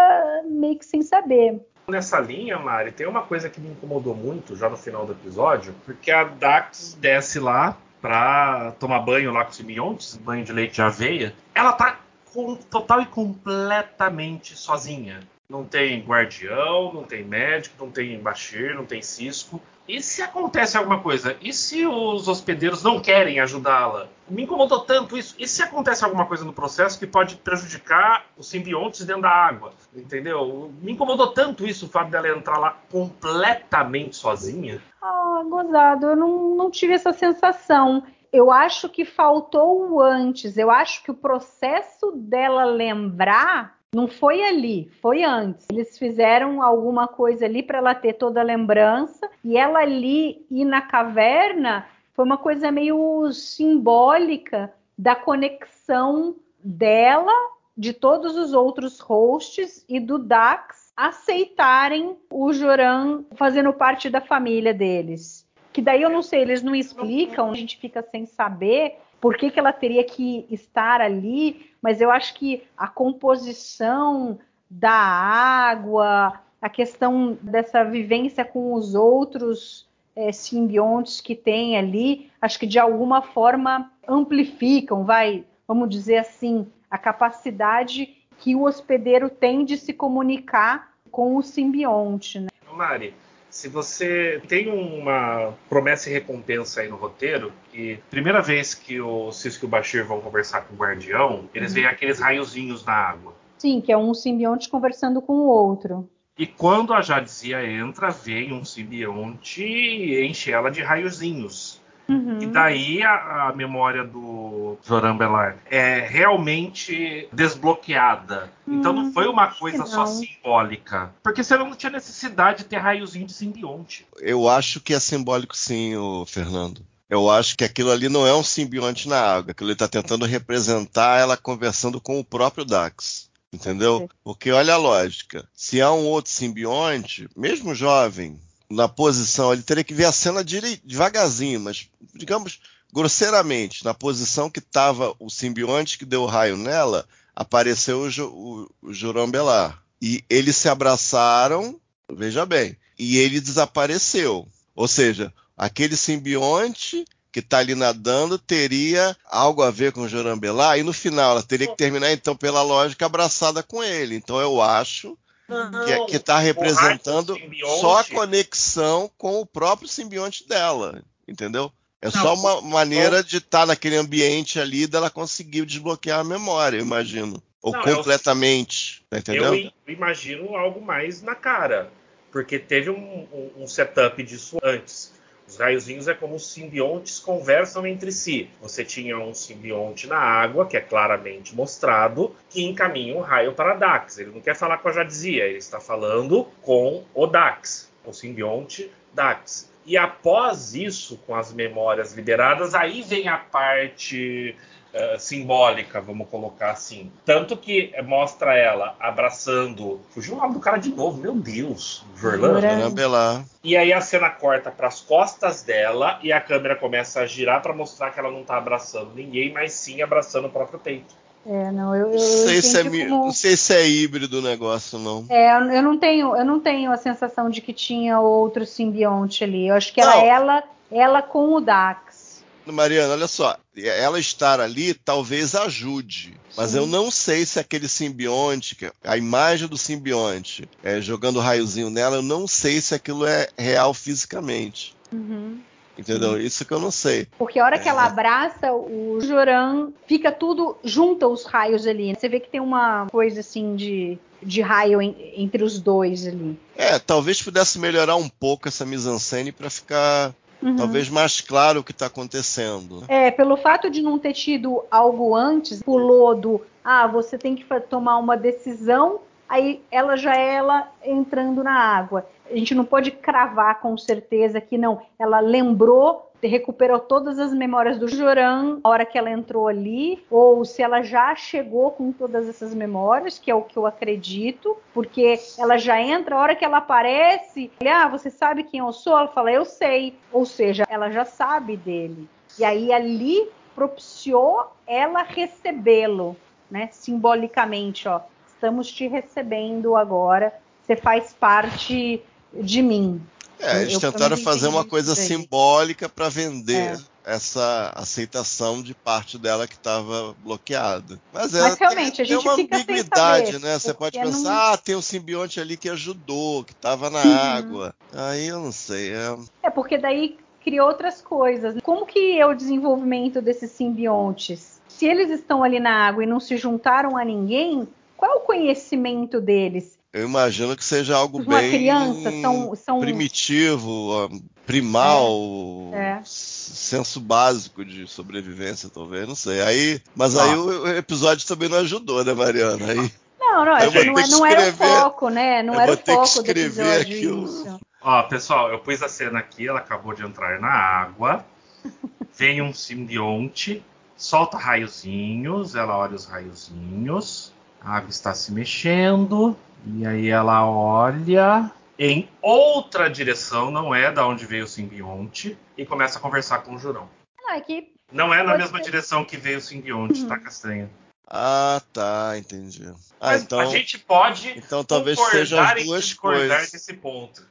meio que sem saber. Nessa linha, Mari, tem uma coisa que me incomodou muito já no final do episódio, porque a Dax desce lá pra tomar banho lá com os simbiontes, banho de leite de aveia. Ela tá com, total e completamente sozinha. Não tem guardião, não tem médico, não tem Bashir, não tem Cisco. E se acontece alguma coisa? E se os hospedeiros não querem ajudá-la? Me incomodou tanto isso. E se acontece alguma coisa no processo que pode prejudicar os simbiontes dentro da água? Entendeu? Me incomodou tanto isso o fato dela entrar lá completamente sozinha. Ah, gozado, eu não, não tive essa sensação. Eu acho que faltou o antes. Eu acho que o processo dela lembrar não foi ali, foi antes. Eles fizeram alguma coisa ali para ela ter toda a lembrança e ela ali ir na caverna foi uma coisa meio simbólica da conexão dela, de todos os outros hosts e do Dax aceitarem o Joran fazendo parte da família deles. Que daí eu não sei, eles não explicam, a gente fica sem saber por que, que ela teria que estar ali, mas eu acho que a composição da água, a questão dessa vivência com os outros é, simbiontes que tem ali, acho que de alguma forma amplificam, vai, vamos dizer assim, a capacidade que o hospedeiro tem de se comunicar com o simbionte. Né? Mari, se você tem uma promessa e recompensa aí no roteiro, que primeira vez que o Cisco e o Bashir vão conversar com o guardião, eles uhum. veem aqueles raiozinhos na água. Sim, que é um simbionte conversando com o outro. E quando a Jadzia entra, vem um simbionte e enche ela de raiozinhos. Uhum. E daí a, a, memória do Zoran Belar é realmente desbloqueada. Hum, então não foi uma coisa só simbólica. Porque você não tinha necessidade de ter raiozinho de simbionte. Eu acho que é simbólico sim, o Fernando. Eu acho que aquilo ali não é um simbionte na água. Aquilo ele está tentando representar ela conversando com o próprio Dax. Entendeu? Porque olha a lógica. Se há um outro simbionte, mesmo jovem, na posição, ele teria que ver a cena devagarzinho, mas digamos grosseiramente, na posição que estava o simbionte que deu o raio nela, apareceu o, o, o Belar. E eles se abraçaram, veja bem, e ele desapareceu. Ou seja, aquele simbionte que está ali nadando teria algo a ver com o Jorambelar, e no final ela teria que terminar, então, pela lógica, abraçada com ele. Então eu acho não, que está representando só a conexão com o próprio simbionte dela, entendeu? É não, só uma maneira de estar tá naquele ambiente ali dela conseguir desbloquear a memória, eu imagino. Ou não, completamente, eu, tá entendendo? Eu imagino algo mais na cara, porque teve um, um, um setup disso antes. Os raiozinhos é como os simbiontes conversam entre si. Você tinha um simbionte na água, que é claramente mostrado, que encaminha um raio para Dax. Ele não quer falar com a Jadzia, ele está falando com o Dax, o simbionte Dax. E após isso, com as memórias liberadas, aí vem a parte uh, simbólica, vamos colocar assim. Tanto que mostra ela abraçando. Fugiu o nome do cara de novo, meu Deus. Verlan. Belar. E aí a cena corta para as costas dela e a câmera começa a girar para mostrar que ela não está abraçando ninguém, mas sim abraçando o próprio peito. É, não, eu, eu sei se é, como... não sei se é híbrido o negócio, não. É, eu não tenho, eu não tenho a sensação de que tinha outro simbionte ali. Eu acho que era não. ela, ela com o Dax. Mariana, olha só, ela estar ali talvez ajude, mas Sim. eu não sei se aquele simbionte, a imagem do simbionte é, jogando raiozinho nela, eu não sei se aquilo é real fisicamente. Uhum. Entendeu? Isso que eu não sei. Porque a hora é. que ela abraça o Joran, fica tudo junta os raios ali. Você vê que tem uma coisa assim de, de raio em, entre os dois ali. É, talvez pudesse melhorar um pouco essa mise-en-scène para ficar Uhum. Talvez mais claro o que está acontecendo. É, pelo fato de não ter tido algo antes, pulou do ah, você tem que tomar uma decisão, aí ela já é ela entrando na água. A gente não pode cravar com certeza que não. Ela lembrou recuperou todas as memórias do Joran na hora que ela entrou ali, ou se ela já chegou com todas essas memórias, que é o que eu acredito, porque ela já entra, a hora que ela aparece, ele, ah, você sabe quem eu sou? Ela fala, eu sei. Ou seja, ela já sabe dele. E aí ali propiciou ela recebê-lo, né? Simbolicamente, ó. Estamos te recebendo agora, você faz parte de mim. É, eles eu tentaram fazer uma coisa simbólica para vender é. essa aceitação de parte dela que estava bloqueada. Mas, é, Mas realmente, tem, a gente tem uma fica ambiguidade, né? Você pode pensar, não... ah, tem um simbionte ali que ajudou, que estava na uhum. água. Aí eu não sei. É... é porque daí criou outras coisas. Como que é o desenvolvimento desses simbiontes? Se eles estão ali na água e não se juntaram a ninguém, qual é o conhecimento deles? Eu imagino que seja algo Uma bem criança, são, são... primitivo, primal, é, é. senso básico de sobrevivência, talvez, não sei. Aí, mas ah. aí o, episódio também não ajudou, né, Mariana? Aí, não, não, não, é, não era o foco, né? Não era o foco do episódio isso. Ó, pessoal, eu pus a cena aqui, ela acabou de entrar na água. Vem um simbionte, solta raiozinhos, ela olha os raiozinhos. A água está se mexendo. E aí ela olha em outra direção, não é da onde veio o simbionte, e começa a conversar com o Jurão. Não, é que não é na mesma ser. direção que veio o simbionte, uhum. tá, Castanha? Ah, tá, entendi. Ah, Mas então, a gente pode então talvez sejam as duas coisas. desse ponto.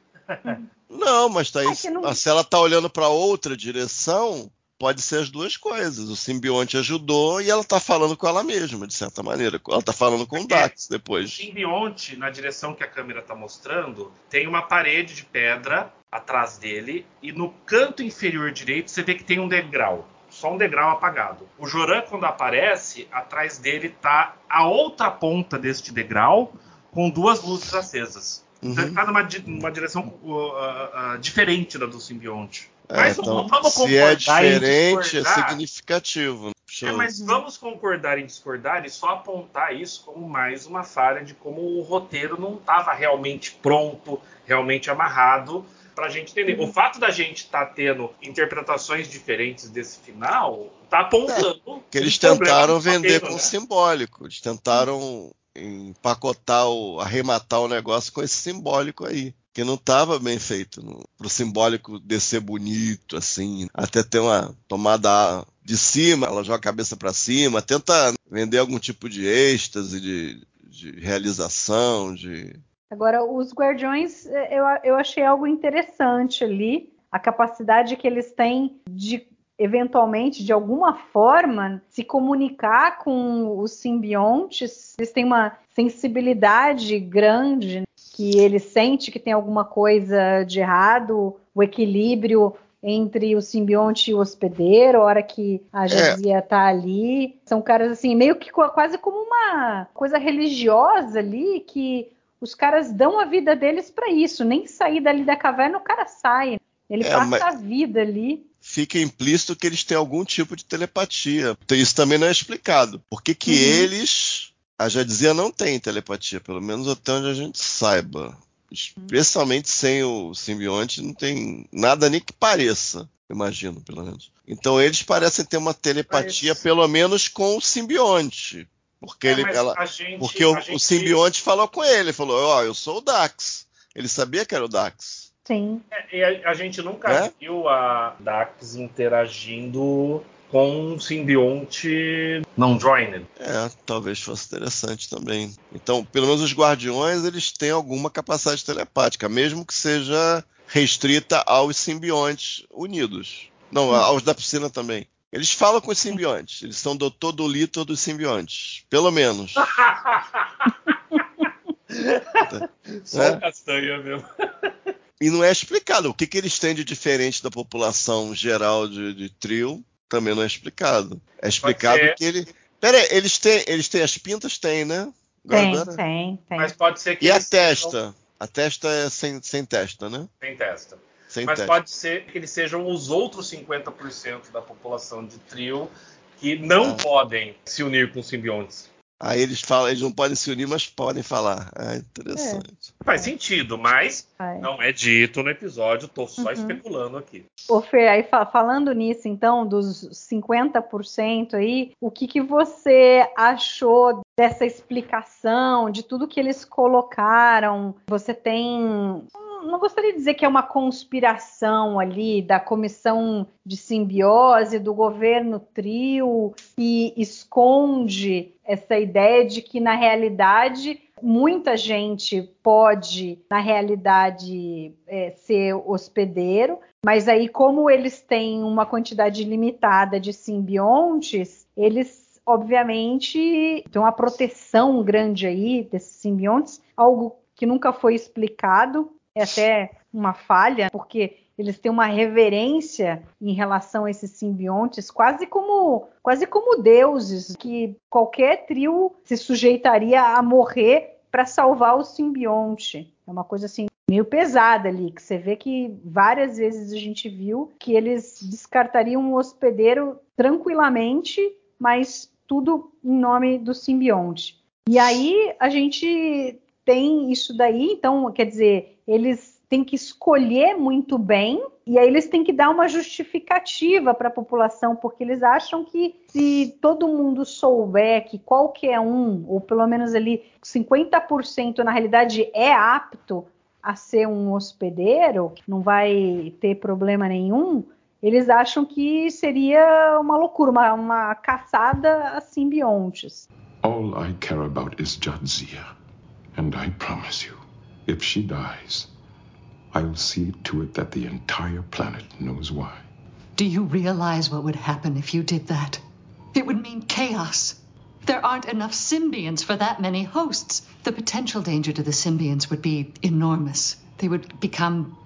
Não, mas tá aí, é não... se ela tá olhando para outra direção, pode ser as duas coisas. O simbionte ajudou e ela tá falando com ela mesma, de certa maneira. Ela tá falando com o Dax O depois. simbionte, na direção que a câmera tá mostrando, tem uma parede de pedra atrás dele e no canto inferior direito você vê que tem um degrau. Só um degrau apagado. O Joran, quando aparece, atrás dele tá a outra ponta deste degrau com duas luzes acesas. Então ele Uhum. tá numa, numa direção uh, uh, uh, diferente da do simbionte. É, Mas então, vamos se é concordar em diferente, é significativo. É, mas vamos concordar em discordar e só apontar isso como mais uma falha de como o roteiro não estava realmente pronto, realmente amarrado para a gente entender. O fato da gente estar tendo interpretações diferentes desse final está apontando que eles tentaram vender com né? simbólico. Eles tentaram empacotar, o, arrematar o negócio com esse simbólico aí. Que não estava bem feito. No, pro simbólico descer bonito, assim. Até ter uma tomada de cima, ela joga a cabeça para cima. Tenta vender algum tipo de êxtase, de, de realização, de. Agora, os Guardiões, eh, eu, eu achei algo interessante ali, a capacidade que eles têm de, eventualmente, de alguma forma, se comunicar com os simbiontes. Eles têm uma sensibilidade grande, que ele sente que tem alguma coisa de errado, o equilíbrio entre o simbionte e o hospedeiro, a hora que a Jazia tá ali. São caras, assim, meio que quase como uma coisa religiosa ali, que os caras dão a vida deles para isso. Nem sair dali da caverna o cara sai. Ele É, passa a vida ali. Fica implícito que eles têm algum tipo de telepatia. Isso também não é explicado. Por que, que Uhum. eles, a Jadzia não tem telepatia, pelo menos até onde a gente saiba. Especialmente sem o simbionte, não tem nada nem que pareça, imagino, pelo menos. Então eles parecem ter uma telepatia, Mas- pelo menos com o simbionte. Porque, É, ele, ela- gente- porque o, a o gente- simbionte falou com ele, falou, ó, eu sou o Dax. Ele sabia que era o Dax. Sim. E a, a gente nunca É? viu a Dax interagindo com um simbionte não joined. É, talvez fosse interessante também. Então, pelo menos os guardiões, eles têm alguma capacidade telepática, mesmo que seja restrita aos simbiontes unidos. Não, aos da piscina também. Eles falam com os simbiontes. Eles são doutor Dolittle dos simbiontes. Pelo menos. Só É. castanha mesmo. E não é explicado. O que, que eles têm de diferente da população geral de, de trio também não é explicado. É explicado que ele. Pera aí, eles têm, eles têm as pintas? Tem, né? Tem, Agora- tem, tem. Mas pode ser que E a eles sejam testa? A testa é sem, sem testa, né? sem testa. Sem Mas testa. pode ser que eles sejam os outros 50% da população de trio que não Ah. podem se unir com simbiontes. Aí eles falam, eles não podem se unir, mas podem falar. Ah, interessante. Faz sentido, mas não é dito no episódio, tô só Uhum. especulando aqui. Ô Fer, aí fa- falando nisso, então, dos 50% aí, o que, que você achou dessa explicação, de tudo que eles colocaram? Você tem. Não gostaria de dizer que é uma conspiração ali da comissão de simbiose do governo trio que esconde essa ideia de que, na realidade, muita gente pode, na realidade, é, ser hospedeiro, mas aí, como eles têm uma quantidade limitada de simbiontes, eles, obviamente, têm uma proteção grande aí desses simbiontes, algo que nunca foi explicado, é até uma falha, porque eles têm uma reverência em relação a esses simbiontes, quase como, quase como deuses, que qualquer trio se sujeitaria a morrer para salvar o simbionte. É uma coisa assim meio pesada ali, que você vê que várias vezes a gente viu que eles descartariam um hospedeiro tranquilamente, mas tudo em nome do simbionte. E aí a gente tem isso daí, então, quer dizer, eles têm que escolher muito bem e aí eles têm que dar uma justificativa para a população, porque eles acham que se todo mundo souber que qualquer um, ou pelo menos ali 50% na realidade é apto a ser um hospedeiro, não vai ter problema nenhum, eles acham que seria uma loucura, uma, uma caçada a simbiontes. All I care about is Jadzia. And I promise you, if she dies, I'll see to it that the entire planet knows why. Do you realize what would happen if you did that? It would mean chaos. There aren't enough symbionts for that many hosts. The potential danger to the symbionts would be enormous. They would become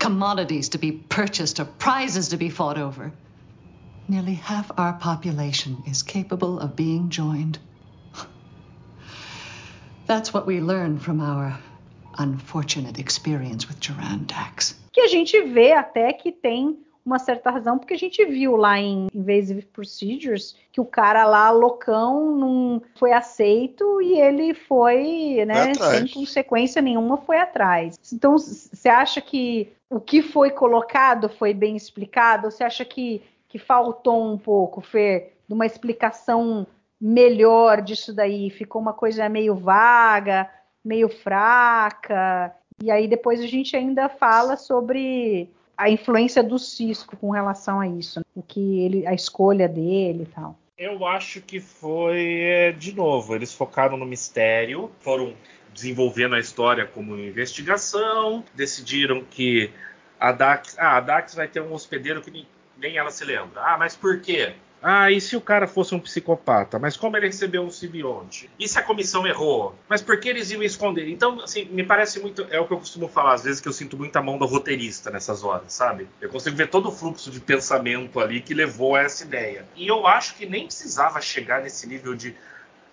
commodities to be purchased or prizes to be fought over. Nearly half our population is capable of being joined. That's what we learned from our unfortunate experience with Dax. Que a gente vê até que tem uma certa razão, porque a gente viu lá em Invasive Procedures que o cara lá, loucão, não foi aceito e ele foi, né, sem consequência nenhuma, foi atrás. Então, você acha que o que foi colocado foi bem explicado? Você acha que, que faltou um pouco, Fer, de uma explicação melhor disso daí? Ficou uma coisa meio vaga, meio fraca. E aí depois a gente ainda fala sobre a influência do Cisco com relação a isso, o que ele, a escolha dele e tal. Eu acho que foi é, de novo, eles focaram no mistério, foram desenvolvendo a história como investigação, decidiram que a Dax, ah, a Dax vai ter um hospedeiro que nem ela se lembra. Ah, mas por quê? Ah, e se o cara fosse um psicopata? Mas como ele recebeu um simbionte? E se a comissão errou? Mas por que eles iam esconder? Então, assim, me parece muito. É o que eu costumo falar, às vezes, que eu sinto muita mão do roteirista nessas horas, sabe? Eu consigo ver todo o fluxo de pensamento ali que levou a essa ideia. E eu acho que nem precisava chegar nesse nível de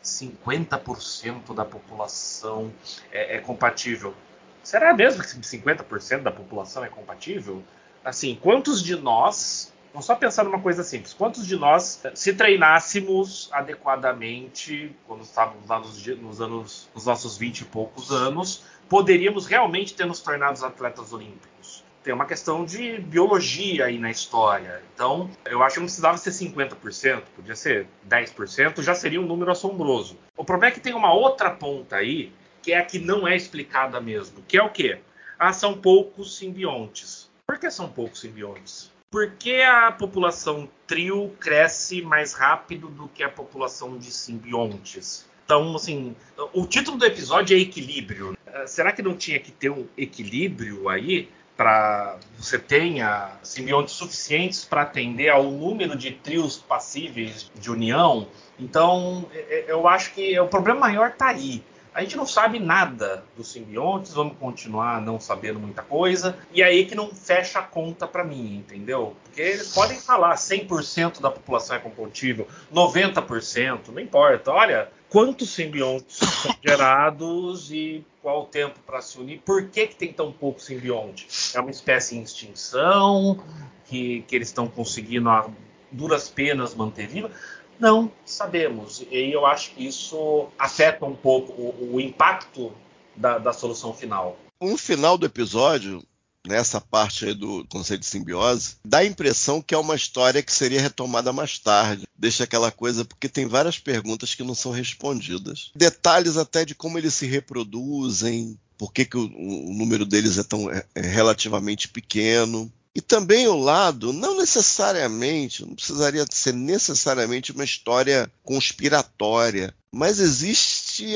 50% da população é, é compatível. Será mesmo que 50% da população é compatível? Assim, quantos de nós Vamos só pensar numa coisa simples. Quantos de nós, se treinássemos adequadamente, quando estávamos lá nos, nos, anos, nos nossos 20 e poucos anos, poderíamos realmente ter nos tornado atletas olímpicos? Tem uma questão de biologia aí na história. Então, eu acho que não precisava ser 50%, podia ser 10%, já seria um número assombroso. O problema é que tem uma outra ponta aí, que é a que não é explicada mesmo, que é o quê? Ah, são poucos simbiontes. Por que são poucos simbiontes? Por que a população trio cresce mais rápido do que a população de simbiontes? Então, assim, o título do episódio é Equilíbrio. Eh, será que não tinha que ter um equilíbrio aí para você tenha simbiontes suficientes para atender ao número de trios passíveis de união? Então, eh, eh, eu acho que o problema maior está aí. A gente não sabe nada dos simbiontes, vamos continuar não sabendo muita coisa. E aí que não fecha a conta para mim, entendeu? Porque eles podem falar 100% da população é compatível, 90%, não importa. Olha, quantos simbiontes são gerados e qual o tempo para se unir? Por que, que tem tão pouco simbionte? É uma espécie em extinção que, que eles estão conseguindo a duras penas manter viva? Não sabemos. E eu acho que isso afeta um pouco o, o impacto da, da, solução final. No final do episódio, nessa parte aí do conceito de simbiose, dá a impressão que é uma história que seria retomada mais tarde. Deixa aquela coisa, porque tem várias perguntas que não são respondidas. Detalhes até de como eles se reproduzem, por que, que o, o número deles é tão é, é relativamente pequeno. E também o lado, não necessariamente, não precisaria ser necessariamente uma história conspiratória, mas existe,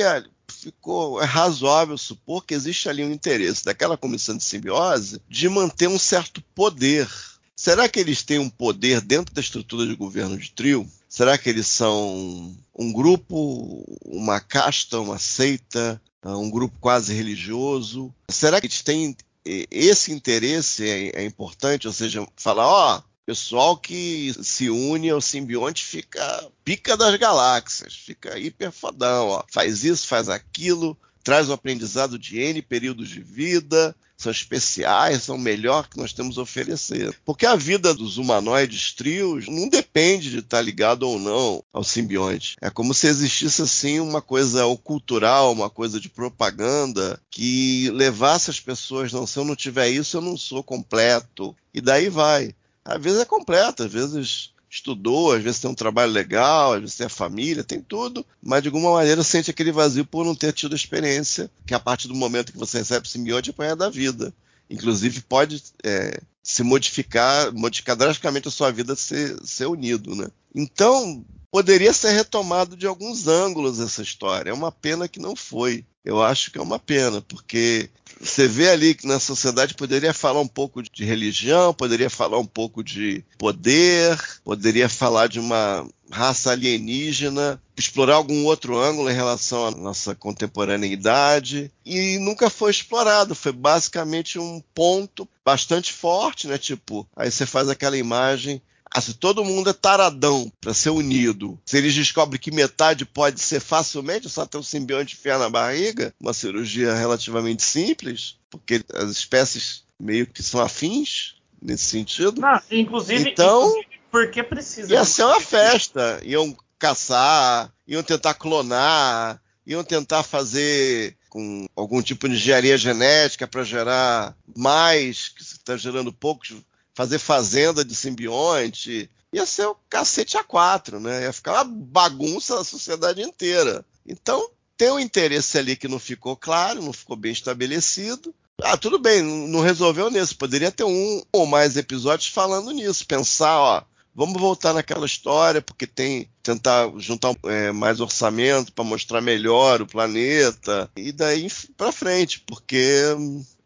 ficou é razoável supor que existe ali um interesse daquela comissão de simbiose de manter um certo poder. Será que eles têm um poder dentro da estrutura de governo de trio? Será que eles são um grupo, uma casta, uma seita, um grupo quase religioso? Será que eles têm esse interesse é, é, importante, ou seja, falar, ó, pessoal que se une ao simbionte fica pica das galáxias, fica hiper fodão, ó, faz isso, faz aquilo, traz o aprendizado de N períodos de vida, são especiais, são o melhor que nós temos a oferecer. Porque a vida dos humanoides trios não depende de estar ligado ou não ao simbionte. É como se existisse assim uma coisa cultural, uma coisa de propaganda que levasse as pessoas, não, se eu não tiver isso, eu não sou completo. E daí vai. Às vezes é completo, às vezes estudou, às vezes tem um trabalho legal, às vezes tem a família, tem tudo, mas de alguma maneira sente aquele vazio por não ter tido a experiência, que a partir do momento que você recebe simbionte apanha da vida. Inclusive pode é, se modificar, modificar drasticamente a sua vida ser, ser unido, né? Então, poderia ser retomado de alguns ângulos essa história. É uma pena que não foi. Eu acho que é uma pena, porque você vê ali que na sociedade poderia falar um pouco de religião, poderia falar um pouco de poder, poderia falar de uma raça alienígena, explorar algum outro ângulo em relação à nossa contemporaneidade e nunca foi explorado. Foi basicamente um ponto bastante forte, né? Tipo, aí você faz aquela imagem se todo mundo é taradão para ser unido, se eles descobrem que metade pode ser facilmente, só ter um simbionte enfiar na barriga, uma cirurgia relativamente simples, porque as espécies meio que são afins nesse sentido. Não, inclusive, então, inclusive porque precisa. Ia ser uma festa. Iam caçar, iam tentar clonar, iam tentar fazer com algum tipo de engenharia genética para gerar mais, que está gerando poucos fazer fazenda de simbionte. Ia ser o cacete a quatro, né? Ia ficar uma bagunça na sociedade inteira. Então, tem um interesse ali que não ficou claro, não ficou bem estabelecido. Ah, tudo bem, não resolveu nisso. Poderia ter um ou mais episódios falando nisso. Pensar, ó, vamos voltar naquela história, porque tem tentar juntar é, mais orçamento para mostrar melhor o planeta e daí para frente, porque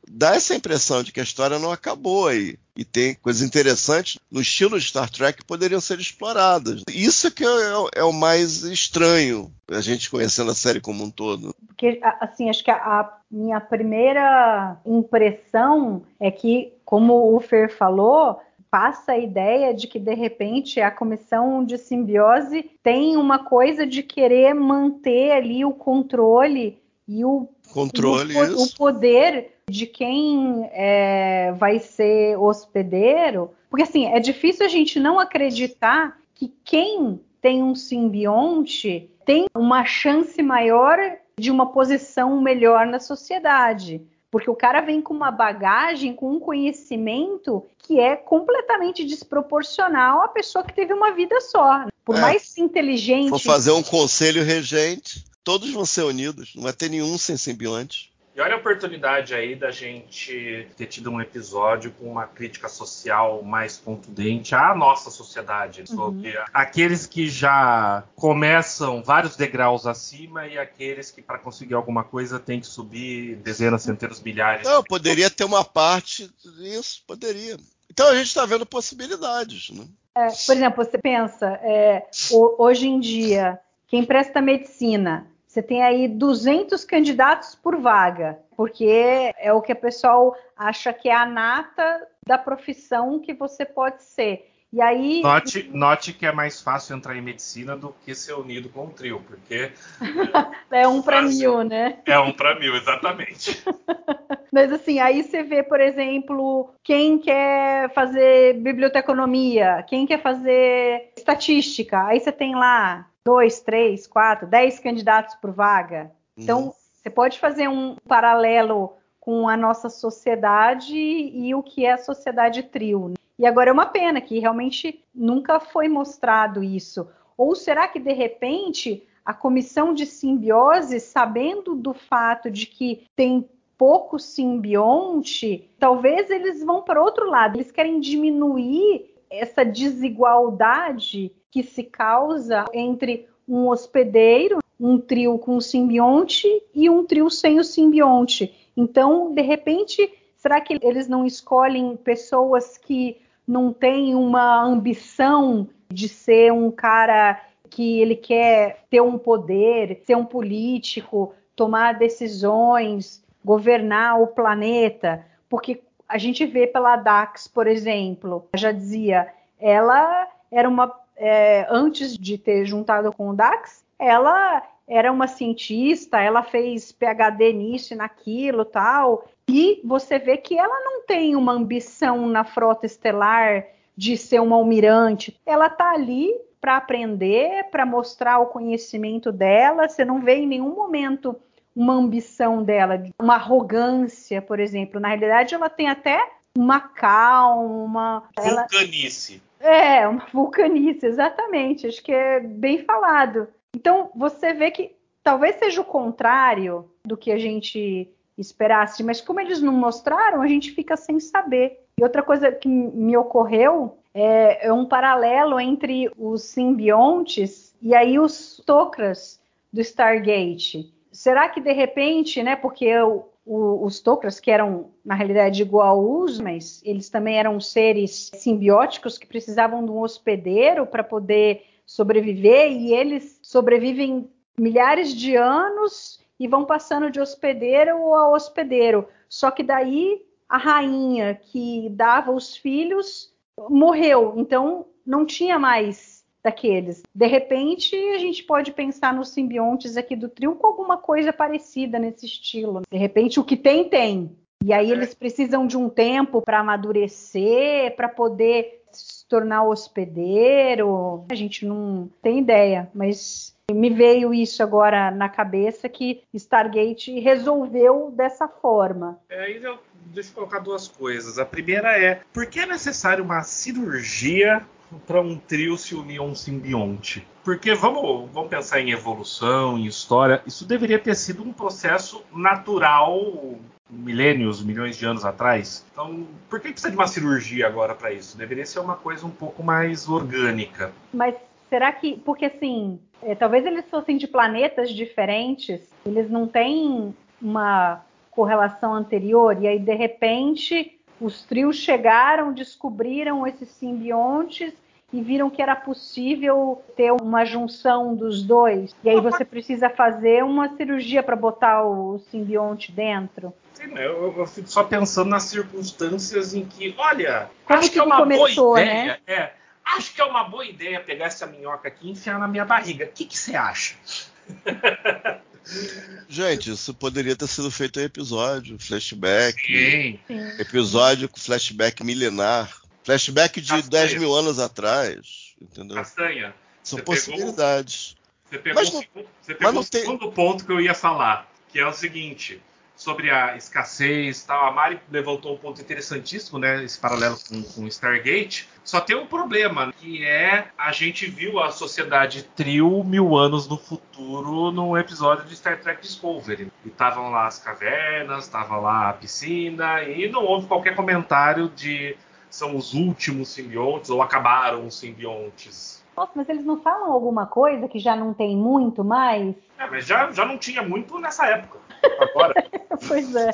dá essa impressão de que a história não acabou aí. E tem coisas interessantes no estilo de Star Trek que poderiam ser exploradas. Isso é que é, é, o mais estranho, a gente conhecendo a série como um todo. Porque, assim, acho que a, a minha primeira impressão é que, como o Fer falou, passa a ideia de que de repente a comissão de simbiose tem uma coisa de querer manter ali o controle e o, controle, o, o poder de quem é, vai ser hospedeiro, porque assim é difícil a gente não acreditar que quem tem um simbionte tem uma chance maior de uma posição melhor na sociedade. Porque o cara vem com uma bagagem, com um conhecimento que é completamente desproporcional à pessoa que teve uma vida só. Por é. mais inteligente. For fazer um conselho regente, todos vão ser unidos, não vai ter nenhum sem simbionte. E olha a oportunidade aí da gente ter tido um episódio com uma crítica social mais contundente à nossa sociedade, uhum. sobre aqueles que já começam vários degraus acima e aqueles que, para conseguir alguma coisa, tem que subir dezenas, centenas, milhares. Não, poderia ter uma parte disso, poderia. Então a gente está vendo possibilidades, né? É, por exemplo, você pensa, é, hoje em dia, quem presta medicina você tem aí 200 candidatos por vaga, porque é o que o pessoal acha que é a nata da profissão que você pode ser. E aí. Note, note que é mais fácil entrar em medicina do que ser unido com o trio, porque. é um para mil, né? É um para mil, exatamente. Mas assim, aí você vê, por exemplo, quem quer fazer biblioteconomia, quem quer fazer estatística, aí você tem lá dois, três, quatro, dez candidatos por vaga. Então, uhum. você pode fazer um paralelo com a nossa sociedade e o que é a sociedade trio. Né? E agora é uma pena que realmente nunca foi mostrado isso. Ou será que de repente a comissão de simbiose, sabendo do fato de que tem pouco simbionte, talvez eles vão para outro lado, eles querem diminuir essa desigualdade que se causa entre um hospedeiro, um trio com simbionte e um trio sem o simbionte. Então, de repente, será que eles não escolhem pessoas que não têm uma ambição de ser um cara que ele quer ter um poder, ser um político, tomar decisões, governar o planeta? Porque a gente vê pela Dax, por exemplo, já dizia, ela era uma é, antes de ter juntado com o Dax, ela era uma cientista, ela fez PhD nisso e naquilo tal, e você vê que ela não tem uma ambição na frota estelar de ser uma almirante. Ela tá ali para aprender, para mostrar o conhecimento dela. Você não vê em nenhum momento uma ambição dela, uma arrogância, por exemplo. Na realidade, ela tem até uma calma. Vulcanice. É, uma vulcanice, exatamente. Acho que é bem falado. Então, você vê que talvez seja o contrário do que a gente esperasse, mas como eles não mostraram, a gente fica sem saber. E outra coisa que me ocorreu é, é um paralelo entre os simbiontes e aí os Tok'ras do Stargate. será que de repente, né? Porque o, os Tok'ras, que eram na realidade igual os, mas eles também eram seres simbióticos que precisavam de um hospedeiro para poder sobreviver e eles sobrevivem milhares de anos e vão passando de hospedeiro a hospedeiro. Só que daí a rainha que dava os filhos morreu, então não tinha mais daqueles. De repente, a gente pode pensar nos simbiontes aqui do trio com alguma coisa parecida nesse estilo. De repente, o que tem, tem. E aí eles precisam de um tempo para amadurecer, para poder se tornar hospedeiro. A gente não tem ideia, mas me veio isso agora na cabeça que Stargate resolveu dessa forma. É, aí eu, deixa eu colocar duas coisas. A primeira é: por que é necessário uma cirurgia para um trio se unir a um simbionte? Porque vamos, vamos pensar em evolução, em história. Isso deveria ter sido um processo natural milênios, milhões de anos atrás. Então, por que precisa de uma cirurgia agora para isso? Deveria ser uma coisa um pouco mais orgânica. Mas será que. Porque assim, é, talvez eles fossem de planetas diferentes, eles não têm uma correlação anterior, e aí de repente os trios chegaram, descobriram esses simbiontes e viram que era possível ter uma junção dos dois. E aí você precisa fazer uma cirurgia para botar o simbionte dentro. Sim, eu, eu, fico só pensando nas circunstâncias em que, olha, Como acho que que é uma começou, boa né? ideia. É, acho que é uma boa ideia pegar essa minhoca aqui e enfiar na minha barriga. O que que você acha? Gente, isso poderia ter sido feito em episódio, flashback. Sim. Episódio com flashback milenar. Flashback de Castanha. 10 mil anos atrás. Entendeu? Castanha. São você possibilidades. Você pegou, Mas o não- segundo- você mas pegou não o tem- segundo ponto que eu ia falar, que é o seguinte, sobre a escassez e tal. A Mari levantou um ponto interessantíssimo, né? Esse paralelo com, com Stargate. Só tem um problema, que é a gente viu a sociedade trio mil anos no futuro num episódio de Star Trek Discovery. E estavam lá as cavernas, estava lá a piscina, e não houve qualquer comentário de são os últimos simbiontes ou acabaram os simbiontes. Nossa, mas eles não falam alguma coisa que já não tem muito mais? É, mas já, já não tinha muito nessa época. Agora. pois é.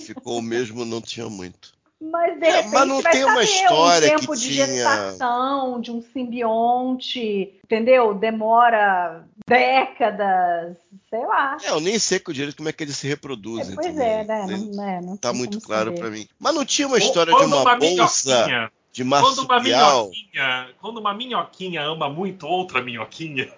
Ficou- o mesmo, não tinha muito. Mas de É, repente mas não vai tem uma saber, história um que tempo de tinha- gestação, de um simbionte, entendeu? Demora décadas, sei lá. É, eu nem sei com direito como é que eles se reproduzem. pois também. é, né? Nem- Não, é, não tá muito claro pra mim. Mas não tinha uma história de Quando uma bolsa minhoquinha- de Quando uma marsupial? minhoquinha, quando uma minhoquinha ama muito outra minhoquinha,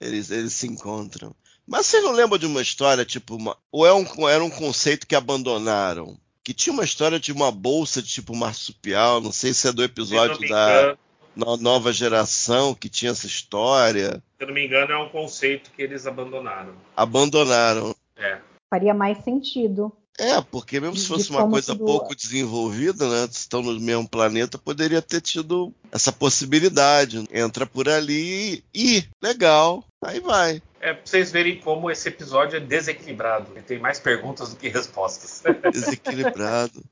Eles, eles se encontram. Mas vocês não lembram de uma história, tipo, uma- ou é um, era um conceito que abandonaram? Que tinha uma história de uma bolsa de tipo marsupial, não sei se é do episódio não da engano, no- nova geração que tinha essa história. se eu não me engano, é um conceito que eles abandonaram. Abandonaram. É. Faria mais sentido. É, porque mesmo se fosse uma coisa tudo- pouco desenvolvida, né? Estão no mesmo planeta, poderia ter tido essa possibilidade. Entra por ali e legal, aí vai. É pra vocês verem como esse episódio é desequilibrado. Ele tem mais perguntas do que respostas. Desequilibrado.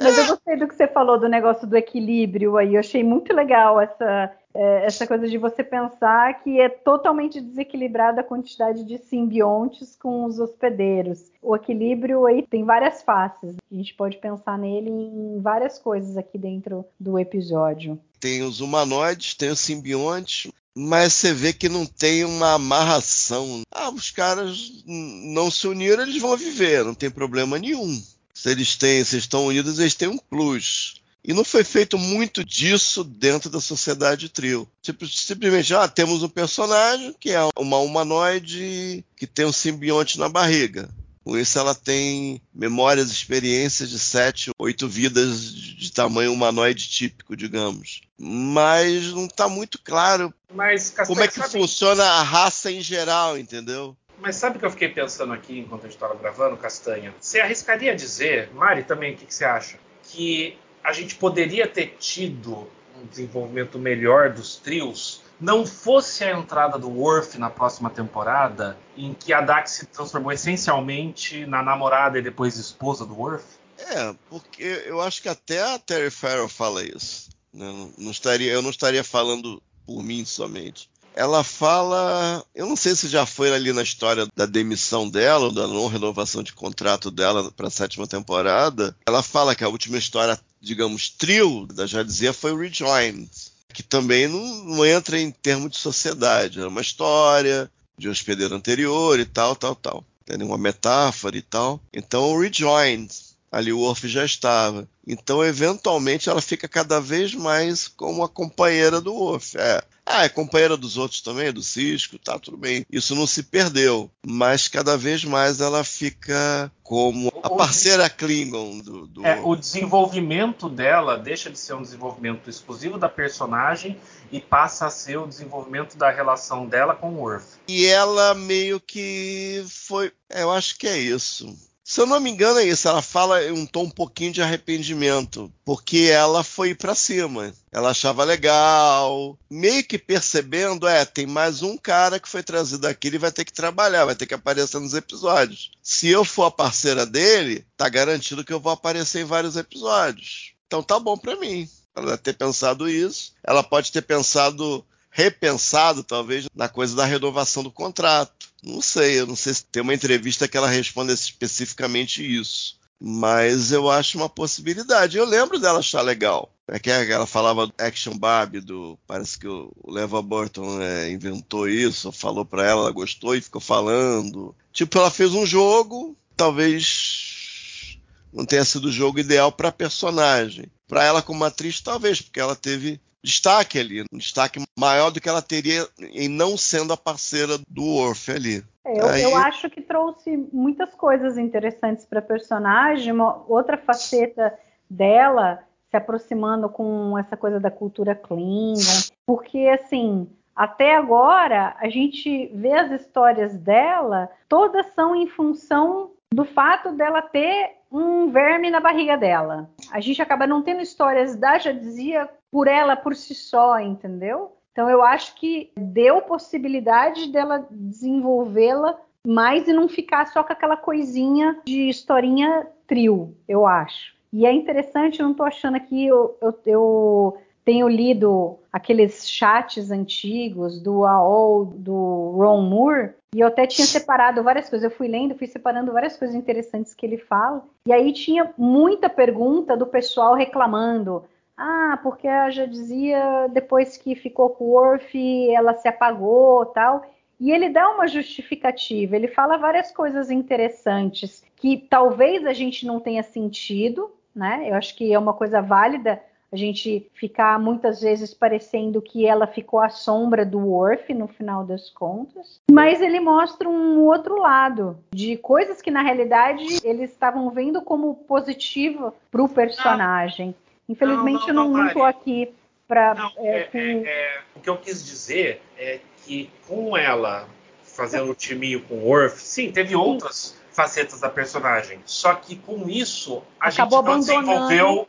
Mas eu gostei do que você falou do negócio do equilíbrio aí. Eu achei muito legal essa, é, essa coisa de você pensar que é totalmente desequilibrada a quantidade de simbiontes com os hospedeiros. O equilíbrio aí tem várias faces. A gente pode pensar nele em várias coisas aqui dentro do episódio. Tem os humanoides, tem os simbiontes, mas você vê que não tem uma amarração. Ah, os caras não se uniram, eles vão viver, não tem problema nenhum. Se eles têm, se estão unidos, eles têm um plus. E não foi feito muito disso dentro da sociedade trio. Tipo, simplesmente, ah, temos um personagem que é uma humanoide que tem um simbionte na barriga. Com isso, ela tem memórias, experiências de sete, oito vidas de tamanho humanoide típico, digamos. Mas não está muito claro Mas, Castanha, como é que sabe, funciona a raça em geral, entendeu? mas sabe o que eu fiquei pensando aqui enquanto a gente estava gravando, Castanha? Você arriscaria dizer, Mari, também, o que, que você acha? Que a gente poderia ter tido um desenvolvimento melhor dos trios não fosse a entrada do Worf na próxima temporada, em que a Dax se transformou essencialmente na namorada e depois esposa do Worf? É, porque eu acho que até a Terry Farrell fala isso. né? Não estaria, eu não estaria falando por mim somente. ela fala. Eu não sei se já foi ali na história da demissão dela, ou da não renovação de contrato dela para a sétima temporada. Ela fala que a última história, digamos, trio da já dizia foi o Rejoined, que também não, não entra em termos de sociedade. É uma história de hospedeiro anterior e tal, tal, tal. Tem uma metáfora e tal. Então o Rejoined ali o Worf já estava. Então, eventualmente, ela fica cada vez mais como a companheira do Worf. É. Ah, é companheira dos outros também, do Cisco, tá, tudo bem. Isso não se perdeu. Mas cada vez mais ela fica como a parceira Klingon do. do... É, o desenvolvimento dela deixa de ser um desenvolvimento exclusivo da personagem e passa a ser o desenvolvimento da relação dela com o Worf. E ela meio que foi. É, eu acho que é isso se eu não me engano, é isso. Ela fala em um tom um pouquinho de arrependimento, porque ela foi para cima. Ela achava legal, meio que percebendo, é, tem mais um cara que foi trazido aqui, ele vai ter que trabalhar, vai ter que aparecer nos episódios. Se eu for a parceira dele, tá garantido que eu vou aparecer em vários episódios. Então tá bom para mim. Ela deve ter pensado isso. Ela pode ter pensado repensado, talvez, na coisa da renovação do contrato. Não sei, eu não sei se tem uma entrevista que ela responda especificamente isso. Mas eu acho uma possibilidade. Eu lembro dela achar legal. É que ela falava do Action Barbie, do, parece que o Leva Burton é, inventou isso, falou para ela, ela gostou e ficou falando. Tipo, ela fez um jogo, talvez não tenha sido o jogo ideal para personagem. Para ela como atriz, talvez, porque ela teve destaque ali, um destaque maior do que ela teria em não sendo a parceira do Worf ali. É, eu, Aí... eu, acho que trouxe muitas coisas interessantes para a personagem, uma outra faceta dela se aproximando com essa coisa da cultura Klingon, porque assim, até agora a gente vê as histórias dela, todas são em função do fato dela ter um verme na barriga dela. A gente acaba não tendo histórias da Jadzia por ela por si só, entendeu? Então eu acho que deu possibilidade dela desenvolvê-la mais e não ficar só com aquela coisinha de historinha trio, eu acho. E é interessante, eu não estou achando aqui, eu, eu, eu, tenho lido aqueles chats antigos do AOL, do Ron Moore, e eu até tinha separado várias coisas. Eu fui lendo, fui separando várias coisas interessantes que ele fala. E aí tinha muita pergunta do pessoal reclamando. Ah, porque ela já dizia depois que ficou com o Worf, ela se apagou tal. E ele dá uma justificativa, ele fala várias coisas interessantes que talvez a gente não tenha sentido, né? Eu acho que é uma coisa válida a gente ficar muitas vezes parecendo que ela ficou à sombra do Worf no final das contas. Mas ele mostra um outro lado de coisas que na realidade eles estavam vendo como positivo para o personagem. Infelizmente não, não, não, eu não estou aqui para. É, é, é, é, o que eu quis dizer é que com ela fazendo o timinho com o Worf, sim, teve outras facetas da personagem. Só que com isso a Acabou gente não desenvolveu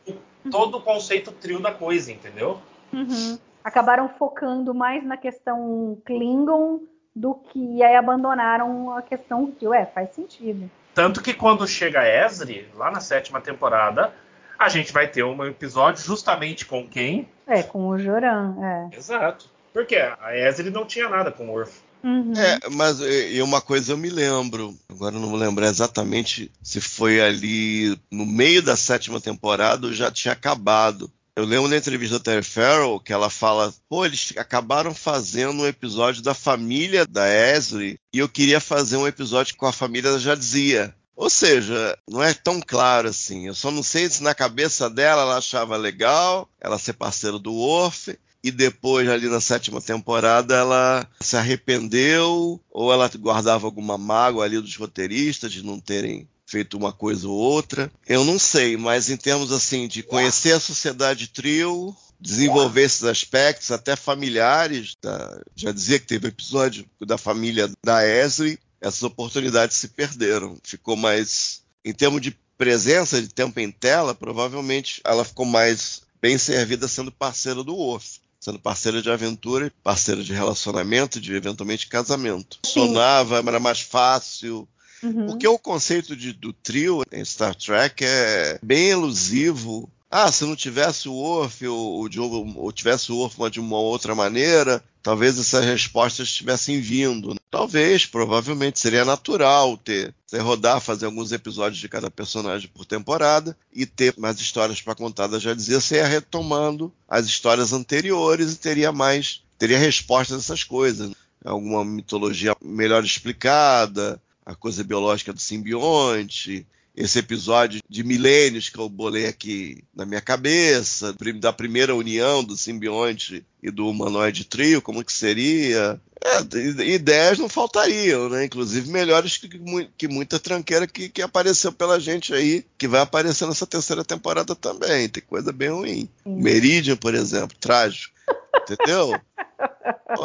todo o conceito trio da coisa, entendeu? Uhum. Acabaram focando mais na questão Klingon do que aí abandonaram a questão trio. É, faz sentido. Tanto que quando chega a Esri, lá na sétima temporada, a gente vai ter um episódio justamente com quem? É, com o Joran, é. Exato. Porque a Esri não tinha nada com o Worf. Uhum. É, mas e uma coisa eu me lembro, agora não vou lembrar exatamente se foi ali no meio da sétima temporada ou já tinha acabado. Eu lembro na entrevista da Terry Farrell que ela fala: pô, eles acabaram fazendo um episódio da família da Esri e eu queria fazer um episódio com a família da Jadzia. Ou seja, não é tão claro assim. Eu só não sei se na cabeça dela ela achava legal ela ser parceira do Worf e depois, ali na sétima temporada, ela se arrependeu ou ela guardava alguma mágoa ali dos roteiristas de não terem feito uma coisa ou outra. Eu não sei, mas em termos assim de conhecer a sociedade trio, desenvolver esses aspectos, até familiares, da, já dizia que teve episódio da família da Esri, essas oportunidades se perderam. Ficou mais, em termos de presença, de tempo em tela, provavelmente ela ficou mais bem servida sendo parceira do Worf sendo parceira de aventura, parceira de relacionamento, de eventualmente casamento. Sonava, era mais fácil. Uhum. Porque o conceito de, do trio em Star Trek é bem elusivo. Ah, se não tivesse o Orf, o, o Diogo, ou tivesse o Orf de uma outra maneira, talvez essas respostas estivessem vindo. Talvez, provavelmente, seria natural ter, ter rodar, fazer alguns episódios de cada personagem por temporada e ter mais histórias para contar já dizia, você ia retomando as histórias anteriores e teria mais, teria respostas a essas coisas. Alguma mitologia melhor explicada, a coisa biológica do simbionte, esse episódio de milênios que eu bolei aqui na minha cabeça, da primeira união do simbionte e do humanoide trio, como que seria. É, ideias não faltariam, né? Inclusive melhores que, que muita tranqueira que, que, apareceu pela gente aí, que vai aparecer nessa terceira temporada também. Tem coisa bem ruim. Sim. Meridian, por exemplo, trágico. Entendeu?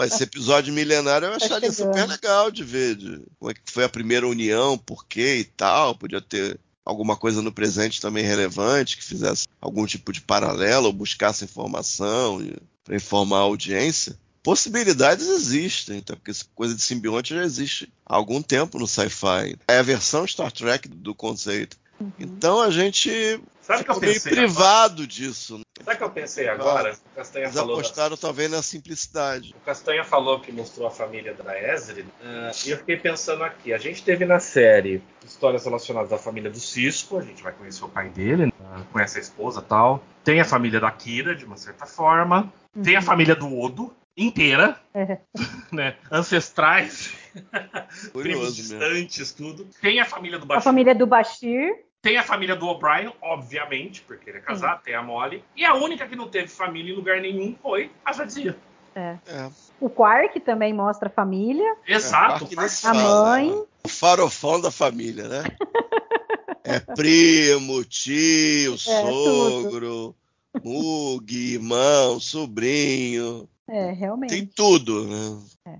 esse episódio milenário eu tá acharia tá super legal de ver. De, como é que foi a primeira união, por quê e tal. Podia ter alguma coisa no presente também relevante, que fizesse algum tipo de paralelo ou buscasse informação para informar a audiência. Possibilidades existem, então, porque essa coisa de simbionte já existe há algum tempo no sci-fi. É a versão Star Trek do conceito. Uhum. Então a gente Sabe que eu meio privado agora? disso. Né? Sabe o que eu pensei agora? O Castanha Eles falou apostaram da... talvez na simplicidade. O Castanha falou que mostrou a família da Ezri, uh, e eu fiquei pensando aqui. A gente teve na série histórias relacionadas à família do Cisco, a gente vai conhecer o pai dele, uh, conhece a esposa tal. Tem a família da Kira, de uma certa forma. Uhum. Tem a família do Odo, inteira, é. né? Ancestrais, primos distantes, tudo. Tem a família do Bashir. A família do Bashir. Tem a família do O'Brien, obviamente, porque ele é casado, Sim. tem a Molly. E a única que não teve família em lugar nenhum foi a Jadzia. É. é. O Quark também mostra a família. Exato. É, a mãe. Né? O farofão da família, né? é primo, tio, é, sogro, mug, irmão, sobrinho. É, realmente. Tem tudo, né?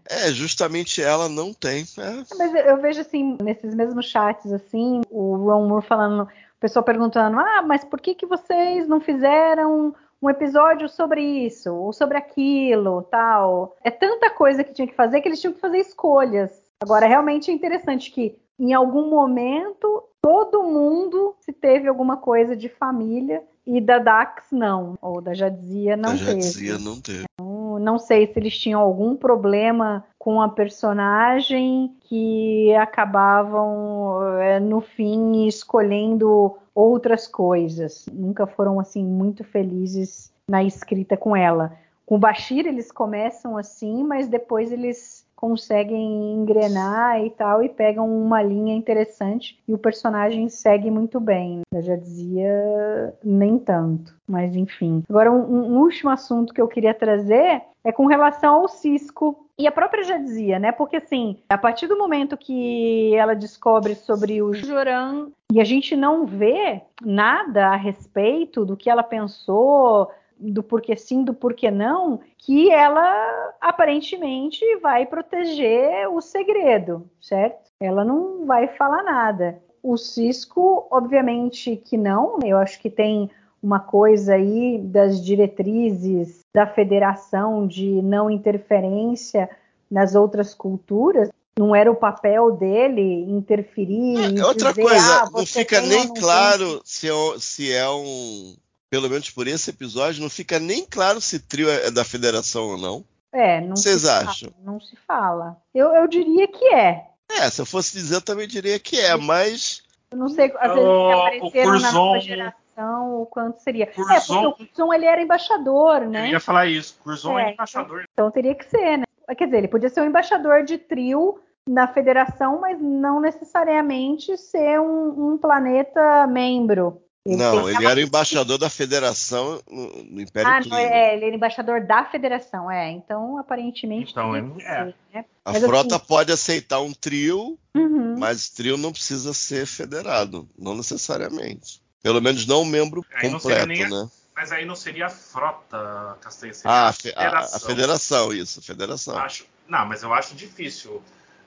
É. é justamente ela não tem. É. Mas eu vejo assim, nesses mesmos chats, assim, o Ron Moore falando, o pessoal perguntando, ah, mas por que, que vocês não fizeram um episódio sobre isso, ou sobre aquilo, tal? É tanta coisa que tinha que fazer que eles tinham que fazer escolhas. Agora, realmente é interessante que em algum momento todo mundo se teve alguma coisa de família e da Dax não, ou da Jadzia não da teve. Jadzia não teve. Então, não sei se eles tinham algum problema com a personagem que acabavam é, no fim escolhendo outras coisas. Nunca foram assim muito felizes na escrita com ela. Com o Bashir eles começam assim, mas depois eles conseguem engrenar e tal e pegam uma linha interessante e o personagem segue muito bem. Eu já dizia nem tanto, mas enfim. Agora um, um último assunto que eu queria trazer é com relação ao Cisco e a própria já dizia, né? Porque assim, a partir do momento que ela descobre sobre o Joran e a gente não vê nada a respeito do que ela pensou, do porquê sim, do porquê não, que ela aparentemente vai proteger o segredo, certo? Ela não vai falar nada. O Cisco, obviamente que não, eu acho que tem uma coisa aí das diretrizes da federação de não interferência nas outras culturas. Não era o papel dele interferir. É, outra dizer, coisa, ah, não fica nem claro se é, se é um pelo menos por esse episódio, não fica nem claro se trio é da federação ou não. É, não Vocês se acham? Fala, não se fala. Eu, eu diria que é. É, se eu fosse dizer, eu também diria que é, mas. Eu não sei, às vezes oh, apareceram na nova geração, o quanto seria. Curzon, é, porque o Curzon ele era embaixador, né? Eu ia falar isso, Curzon é, é embaixador. Então, então teria que ser, né? Quer dizer, ele podia ser um embaixador de trio na federação, mas não necessariamente ser um, um planeta membro. Ele não, ele era embaixador da federação no, no Império Ah, não, é, ele era embaixador da federação, é. Então, aparentemente. Então, é. Ser, né? A mas, frota assim, pode aceitar um trio, uhum. mas trio não precisa ser federado, não necessariamente. Pelo menos não um membro completo, né? Mas aí não seria a frota, Castanha, ah, a, federação. A, a federação, isso, a federação. Acho, não, mas eu acho difícil.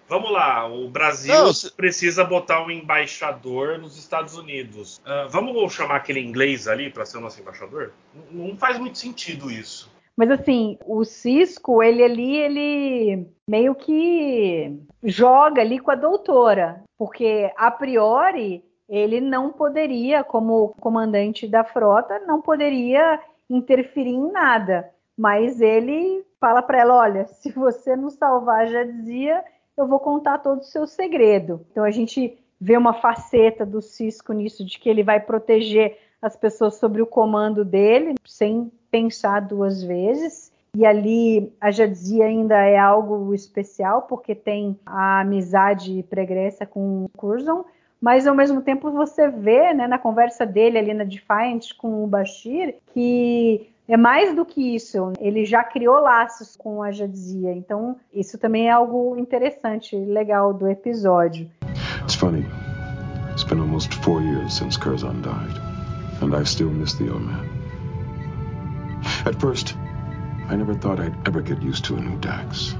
Vamos lá, o Brasil não, se... precisa botar um embaixador nos Estados Unidos. Uh, vamos chamar aquele inglês ali para ser o nosso embaixador? Não, não faz muito sentido isso. Mas assim, o Cisco, ele ali, ele meio que joga ali com a doutora, porque a priori ele não poderia, como comandante da frota, não poderia interferir em nada. Mas ele fala para ela: olha, se você não salvar, já dizia, eu vou contar todo o seu segredo. Então a gente vê uma faceta do Cisco nisso, de que ele vai proteger as pessoas sobre o comando dele, sem pensar duas vezes. E ali a Jadzia ainda é algo especial, porque tem a amizade pregressa com o Curzon, mas ao mesmo tempo você vê né, na conversa dele ali na Defiant com o Bashir que é mais do que isso, ele já criou laços com a Jadzia, então isso também é algo interessante, legal do episódio. It's funny. It's been almost four years since Curzon died, and I still miss the old man. At first, I never thought I'd ever get used to a new Dax.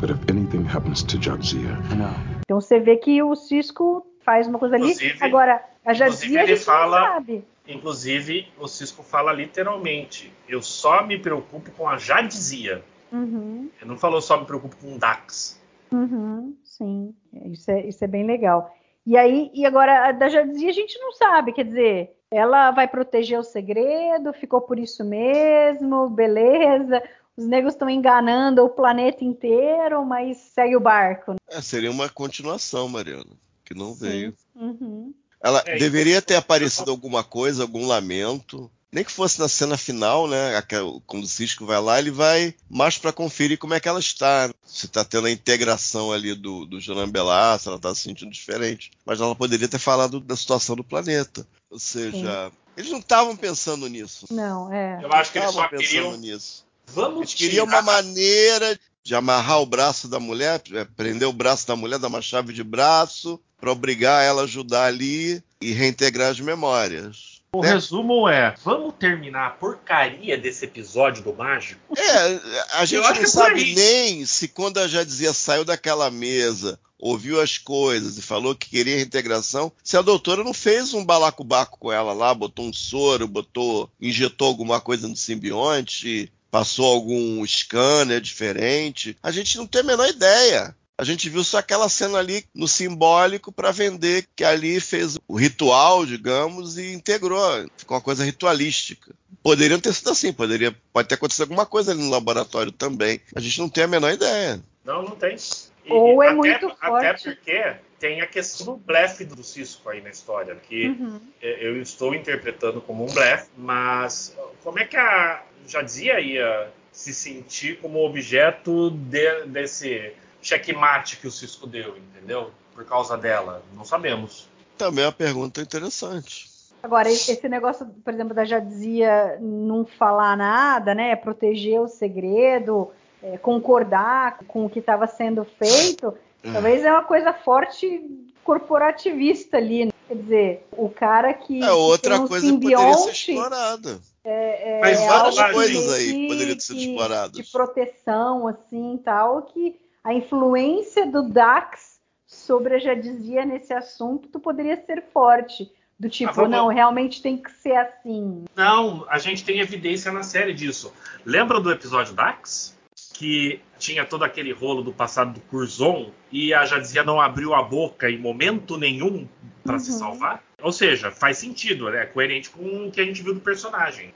But if anything happens to Jadzia, I know. Então você vê que o Cisco faz uma coisa ali. Inclusive- Agora, a inclusive Jadzia a ele gente fala- não sabe. Inclusive, o Cisco fala literalmente: eu só me preocupo com a Jadzia. Uhum, Ele não falou só me preocupo com o Dax. uhum, sim, isso é, isso é bem legal. E aí, e agora a da Jadzia a gente não sabe, quer dizer, ela vai proteger o segredo, ficou por isso mesmo, beleza. Os negros estão enganando o planeta inteiro, mas segue o barco. É, seria uma continuação, Mariana, que não veio. Uhum. Ela É, deveria isso- ter aparecido alguma coisa, algum lamento. Nem que fosse na cena final, né? aquela- Quando o Cisco vai lá, ele vai mais para conferir como é que ela está. Se está tendo a integração ali do, do Jonan Belar, se ela está se sentindo diferente. Mas ela poderia ter falado da situação do planeta. Ou seja, eles não estavam pensando nisso. Não, é. Eu acho que eles estavam só pensando queriam. nisso. Vamos Eles queriam tirar- uma maneira de amarrar o braço da mulher, é, prender o braço da mulher, dar uma chave de braço, para obrigar ela a ajudar ali e reintegrar as memórias. O né? resumo é: vamos terminar a porcaria desse episódio do Mágico? É, a gente não é sabe nem se quando a já dizia saiu daquela mesa, ouviu as coisas e falou que queria reintegração, se a doutora não fez um balacobaco com ela lá, botou um soro, botou, injetou alguma coisa no simbionte, passou algum scanner diferente. A gente não tem a menor ideia. A gente viu só aquela cena ali no simbólico para vender que ali fez o ritual, digamos, e integrou. Ficou uma coisa ritualística. Poderiam ter sido assim, poderia, pode ter acontecido alguma coisa ali no laboratório também. A gente não tem a menor ideia. Não, não tem. E- Ou é até, muito Até forte. porque tem a questão do blefe do Cisco aí na história, que Uhum. eu estou interpretando como um blefe, mas como é que a Jadzia ia se sentir como objeto de- desse checkmate que o Cisco deu, entendeu? Por causa dela? Não sabemos. Também é uma pergunta interessante. Agora, esse negócio, por exemplo, da Jadzia não falar nada, né? Proteger o segredo, é, concordar com o que estava sendo feito, talvez é uma coisa forte corporativista ali. né? Quer dizer, o cara que. É outra um coisa que poderia ser simbionte, explorada. é, Mas é várias algo coisas aí que- poderiam ter sido que- exploradas. De proteção, assim, tal, que a influência do Dax sobre a Jadzia nesse assunto poderia ser forte. Do tipo, Ah, vamos- não, realmente tem que ser assim. Não, a gente tem evidência na série disso. Lembra do episódio Dax? Que tinha todo aquele rolo do passado do Curzon e a Jadzia não abriu a boca em momento nenhum para se Uhum. salvar? Ou seja, faz sentido, né? É coerente com o que a gente viu do personagem.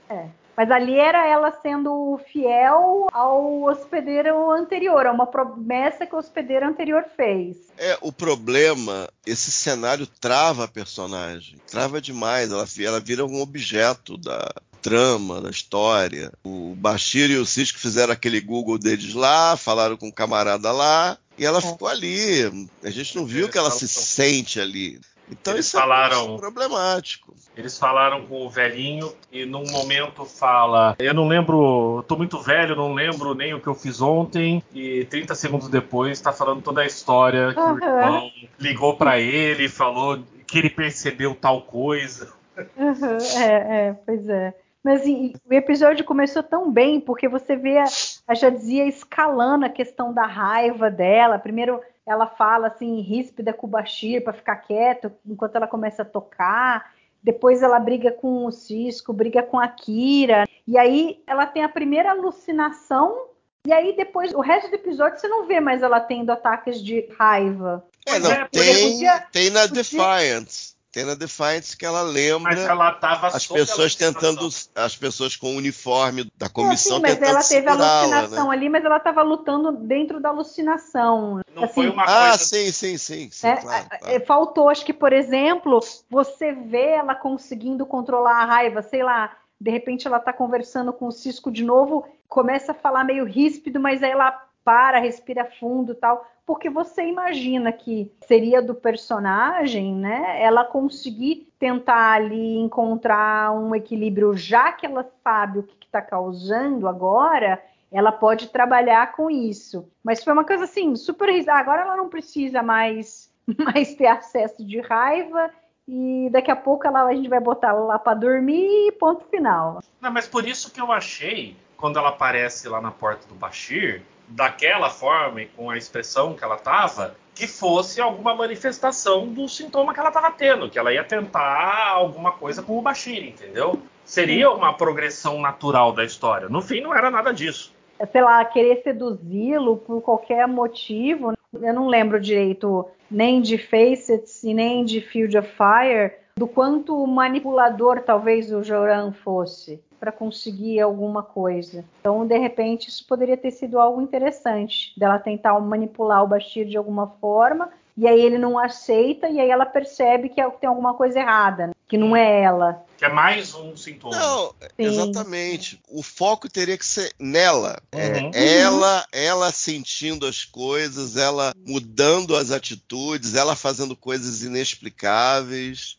Mas ali era ela sendo fiel ao hospedeiro anterior, a uma promessa que o hospedeiro anterior fez. É, o problema, esse cenário trava a personagem. Trava demais. Ela, ela vira um objeto da trama, da história. O Bashir e o Cisco fizeram aquele Google deles lá, falaram com o camarada lá, e ela ficou ali. A gente não viu que ela se sente ali. Então Eles isso é falaram- problemático. Eles falaram com o velhinho e num momento fala: Eu não lembro, eu tô muito velho, não lembro nem o que eu fiz ontem. E 30 segundos depois tá falando toda a história que o Aham. irmão ligou pra ele e falou que ele percebeu tal coisa. Uhum, é, é, pois é. Mas assim, o episódio começou tão bem, porque você vê a, a Jadzia escalando a questão da raiva dela. Primeiro ela fala assim, ríspida com o Bashir para ficar quieto, enquanto ela começa a tocar. Depois ela briga com o Cisco, briga com a Kira. E aí ela tem a primeira alucinação. E aí depois, o resto do episódio, você não vê mais ela tendo ataques de raiva. É, não, é, tem, podia- tem na podia- Defiance. Tem na Defiance que ela lembra Mas ela tava as pessoas tentando, as pessoas com o uniforme da É, comissão sim, mas tentando ela teve segurá-la, alucinação né? ali, mas ela estava lutando dentro da alucinação. Não Assim, foi uma Ah, coisa. sim, sim, sim, sim, É, claro, é, claro. Faltou, acho que, por exemplo, você vê ela conseguindo controlar a raiva, sei lá, de repente ela tá conversando com o Cisco de novo, começa a falar meio ríspido, mas aí ela para, respira fundo tal, porque você imagina que seria do personagem, né? Ela conseguir tentar ali encontrar um equilíbrio, já que ela sabe o que está causando agora, ela pode trabalhar com isso. Mas foi uma coisa assim, super. Agora ela não precisa mais, mais ter acesso de raiva. E daqui a pouco ela, a gente vai botar ela lá para dormir e ponto final. Não, mas por isso que eu achei, quando ela aparece lá na porta do Bashir, daquela forma e com a expressão que ela tava, que fosse alguma manifestação do sintoma que ela tava tendo, que ela ia tentar alguma coisa com o Bashir, entendeu? Seria uma progressão natural da história. No fim, não era nada disso. sei lá, querer seduzi-lo por qualquer motivo. Eu não lembro direito nem de Facets e nem de Field of Fire, do quanto manipulador talvez o Joran fosse para conseguir alguma coisa. Então, de repente, isso poderia ter sido algo interessante, dela tentar manipular o Bashir de alguma forma, e aí ele não aceita, e aí ela percebe que tem alguma coisa errada, né? que não é ela. Que é mais um sintoma. Não, exatamente. O foco teria que ser nela. É, Uhum. ela, ela sentindo as coisas, ela mudando as atitudes, ela fazendo coisas inexplicáveis.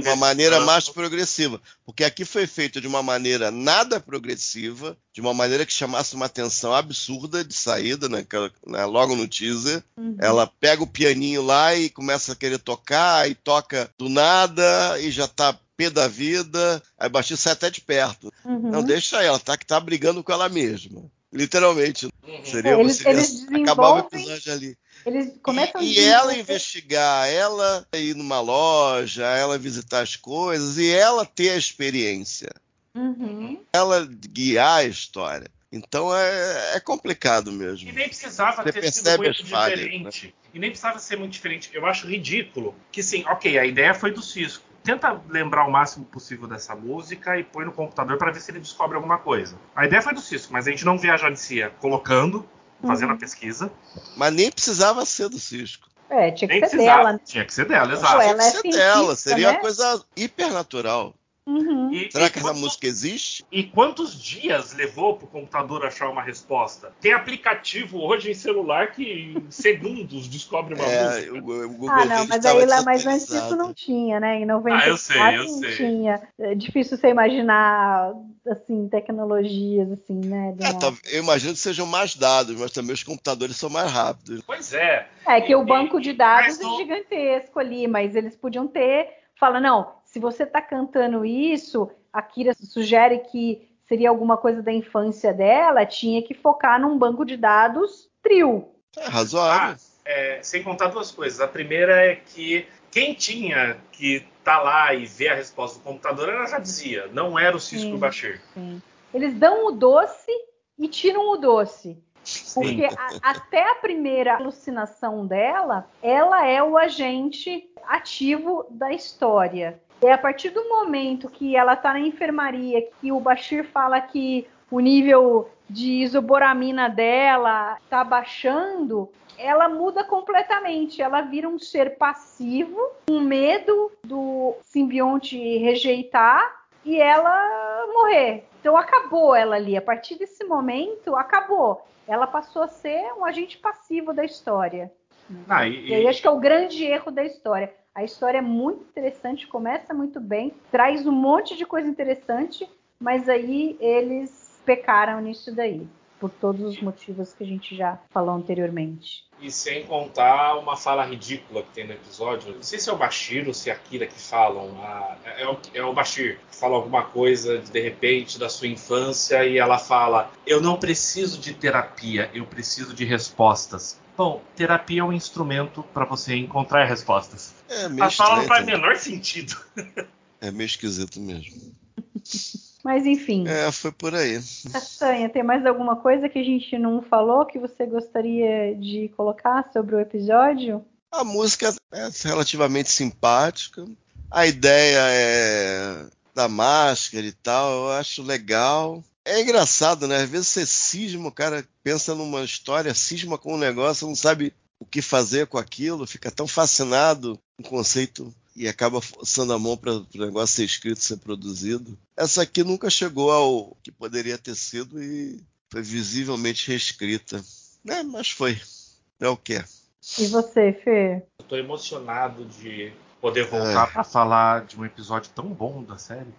De uma maneira mais progressiva. Porque aqui foi feito de uma maneira nada progressiva, de uma maneira que chamasse uma atenção absurda de saída, né, né, logo no teaser. Uhum. Ela pega o pianinho lá e começa a querer tocar, e toca do nada, e já tá pé da vida. Aí o baixinho sai até de perto. Uhum. Não, deixa ela, tá? Que tá brigando com ela mesma. Literalmente. Uhum. Seria É, eles- você eles acabar o episódio ali. Eles começam E, e ela investigar, ela ir numa loja, ela visitar as coisas e ela ter a experiência, Uhum. ela guiar a história. Então é, é complicado mesmo. E nem precisava Você ter sido muito as falhas, né? diferente. E nem precisava ser muito diferente. Eu acho ridículo que, sim, ok, a ideia foi do Cisco. Tenta lembrar o máximo possível dessa música e põe no computador para ver se ele descobre alguma coisa. A ideia foi do Cisco, mas a gente não vê a Janicia colocando, fazendo Uhum. a pesquisa. Mas nem precisava ser do Cisco. É, tinha que Nem ser precisava. dela. né? Tinha que ser dela, exato. ela é Tinha que ser dela, seria né? uma coisa hipernatural. Uhum. E, Será e que essa quantos- música existe? E quantos dias levou para o computador achar uma resposta? Tem aplicativo hoje em celular que em segundos descobre uma É, música. o, o Google Ah, não, mas aí lá, mas antes disso não tinha, né? Em 94 Ah, eu sei, eu não sei. tinha. É difícil você imaginar, assim, tecnologias, assim, né? É, tá- eu imagino que sejam mais dados, mas também os computadores são mais rápidos. Pois é. É que o E- banco de dados é não- gigantesco ali, mas eles podiam ter. Fala, não, se você tá cantando isso, a Kira sugere que seria alguma coisa da infância dela, tinha que focar num banco de dados trio. É razoável. Ah, é, sem contar duas coisas. A primeira é que quem tinha que tá lá e ver a resposta do computador, ela já dizia, não era o Cisco Sim. Bashir. Sim. Eles dão o doce e tiram o doce. Porque a- até a primeira alucinação dela, ela é o agente ativo da história. É a partir do momento que ela tá na enfermaria, que o Bashir fala que o nível de isoboramina dela tá baixando, ela muda completamente. Ela vira um ser passivo, com medo do simbionte rejeitar e ela morrer. Então acabou ela ali. A partir desse momento, acabou. Ela passou a ser um agente passivo da história. Ah, e- E aí acho que é o grande erro da história. A história é muito interessante, começa muito bem, traz um monte de coisa interessante, mas aí eles pecaram nisso daí, por todos os motivos que a gente já falou anteriormente. E sem contar uma fala ridícula que tem no episódio. Não sei se é o Bashir ou se é a Kira que falam. ah, é, o, é o Bashir que fala alguma coisa de repente da sua infância e ela fala: Eu não preciso de terapia, eu preciso de respostas. Bom, terapia é um instrumento para você encontrar respostas. É meio A fala não faz menor sentido. É meio esquisito mesmo. Mas enfim, É, foi por aí. Castanha, tem mais alguma coisa que a gente não falou que você gostaria de colocar sobre o episódio? A música é relativamente simpática. A ideia é da máscara e tal, eu acho legal. É engraçado, né? Às vezes você cisma, o cara pensa numa história, cisma com um negócio, não sabe o que fazer com aquilo, fica tão fascinado com o conceito e acaba forçando a mão para o negócio ser escrito, ser produzido. Essa aqui nunca chegou ao que poderia ter sido e foi visivelmente reescrita. Né? Mas foi. É o que é. E você, Fê? Estou emocionado de poder voltar é. para falar de um episódio tão bom da série.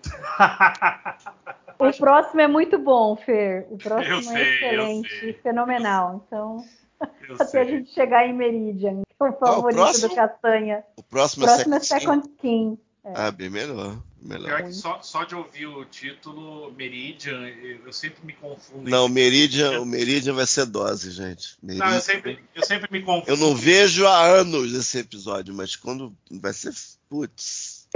o próximo é muito bom, Fer. O próximo eu é sei, excelente, fenomenal. Então, eu até sei. a gente chegar em Meridian, que é o favorito ah, o do Castanha. O próximo, o próximo é Second, é Skin. É. Ah, bem melhor. melhor. que só, só, de ouvir o título Meridian, eu sempre me confundo. Não, Meridian, o Meridian vai ser dose, gente. Meridian, não, eu sempre, eu sempre me confundo. Eu não vejo há anos esse episódio, mas quando vai ser. Putz.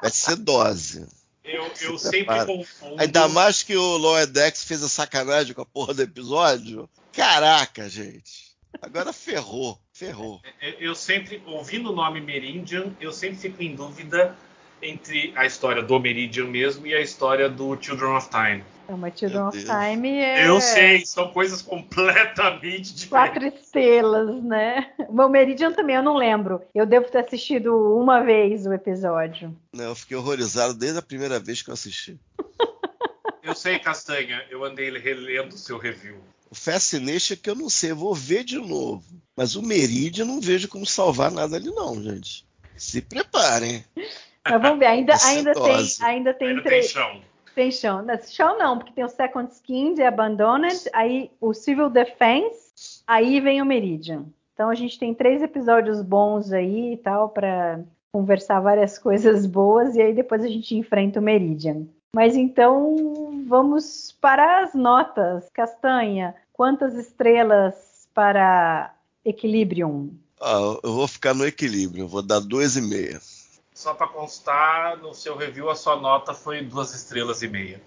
Vai ser dose. Eu, eu sempre confundo. Ainda mais que o Lower Decks fez a sacanagem com a porra do episódio. Caraca, gente. Agora ferrou, ferrou. É, é, eu sempre, ouvindo o nome Meridian, eu sempre fico em dúvida entre a história do Meridian mesmo e a história do Children of Time. Não, mas Children of Time é. Eu sei, são coisas completamente diferentes. Quatro estrelas, né? O meu Meridian também, eu não lembro. Eu devo ter assistido uma vez o episódio. Não, eu fiquei horrorizado desde a primeira vez que eu assisti. eu sei, Castanha, eu andei relendo o seu review. O Fascination é que eu não sei, eu vou ver de novo. Mas o Meridian eu não vejo como salvar nada ali, não, gente. Se preparem. Mas vamos ver, ainda, ainda tem, ainda tem ainda três. Tem chão. Tem chão. Não, chão não, porque tem o Second Skin de Abandoned, aí o Civil Defense, aí vem o Meridian. Então a gente tem três episódios bons aí e tal para conversar várias coisas boas e aí depois a gente enfrenta o Meridian. Mas então vamos para as notas. Castanha, quantas estrelas para Equilibrium? Ah, eu vou ficar no equilíbrio, vou dar dois e meia. Só para constar, no seu review a sua nota foi duas estrelas e meia.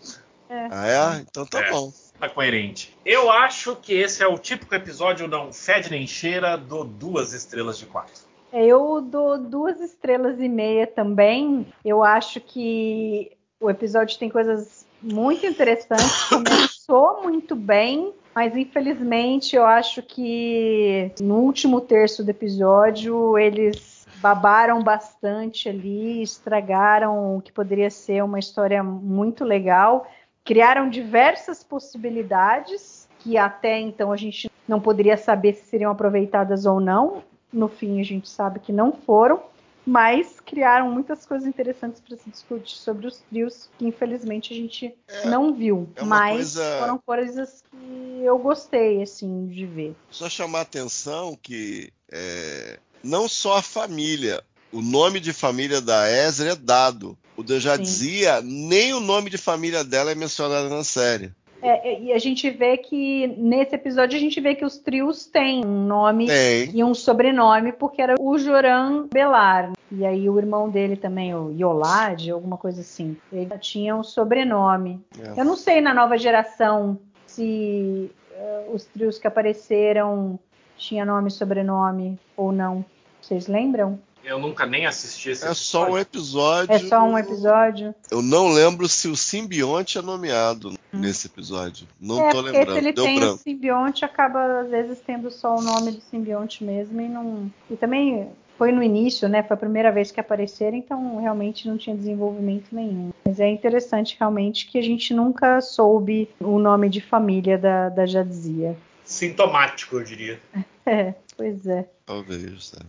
É. Ah, é? Então tá é, bom. Tá coerente. Eu acho que esse é o típico episódio não fede nem cheira do duas estrelas de quatro. É, eu dou duas estrelas e meia também. Eu acho que o episódio tem coisas muito interessantes. Começou muito bem, mas infelizmente eu acho que no último terço do episódio eles babaram bastante ali, estragaram o que poderia ser uma história muito legal, criaram diversas possibilidades que até então a gente não poderia saber se seriam aproveitadas ou não. No fim, a gente sabe que não foram, mas criaram muitas coisas interessantes para se discutir sobre os trios que infelizmente a gente é, não viu. É mas coisa... foram coisas que eu gostei assim de ver. Só chamar a atenção que é, não só a família. O nome de família da Ezra é dado. O eu já Sim. dizia, nem o nome de família dela é mencionado na série. É, e a gente vê que nesse episódio a gente vê que os trios têm um nome Tem. e um sobrenome, porque era o Joran Belar. E aí o irmão dele também, o Yolade, alguma coisa assim. Ele tinha um sobrenome. É. Eu não sei na nova geração se uh, os trios que apareceram tinha nome e sobrenome ou não. Vocês lembram? Eu nunca nem assisti esse É episódio. só um episódio. É só um episódio. Eu não lembro se o simbionte é nomeado hum. nesse episódio. Não é, tô lembrando. Se ele Deu tem branco. o simbionte, acaba às vezes tendo só o nome do simbionte mesmo e não. E também foi no início, né? Foi a primeira vez que apareceram, então realmente não tinha desenvolvimento nenhum. Mas é interessante realmente que a gente nunca soube o nome de família da, da Jadzia. Sintomático, eu diria. É, pois é. Talvez, tá.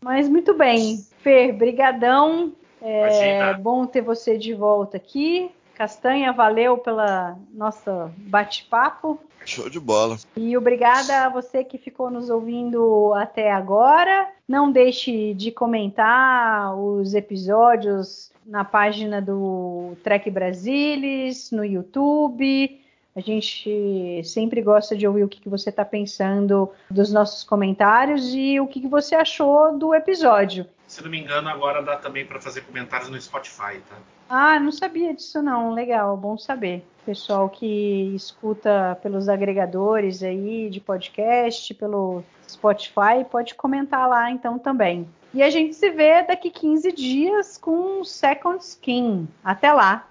Mas muito bem. Fer, brigadão. É bom ter você de volta aqui. Castanha, valeu pela nossa bate-papo. Show de bola. E obrigada a você que ficou nos ouvindo até agora. Não deixe de comentar os episódios na página do Trek Brasilis, no YouTube a gente sempre gosta de ouvir o que, que você está pensando dos nossos comentários e o que, que você achou do episódio. Se não me engano, agora dá também para fazer comentários no Spotify, tá? Ah, não sabia disso não. Legal, bom saber. Pessoal que escuta pelos agregadores aí de podcast, pelo Spotify, pode comentar lá então também. E a gente se vê daqui 15 dias com Second Skin. Até lá!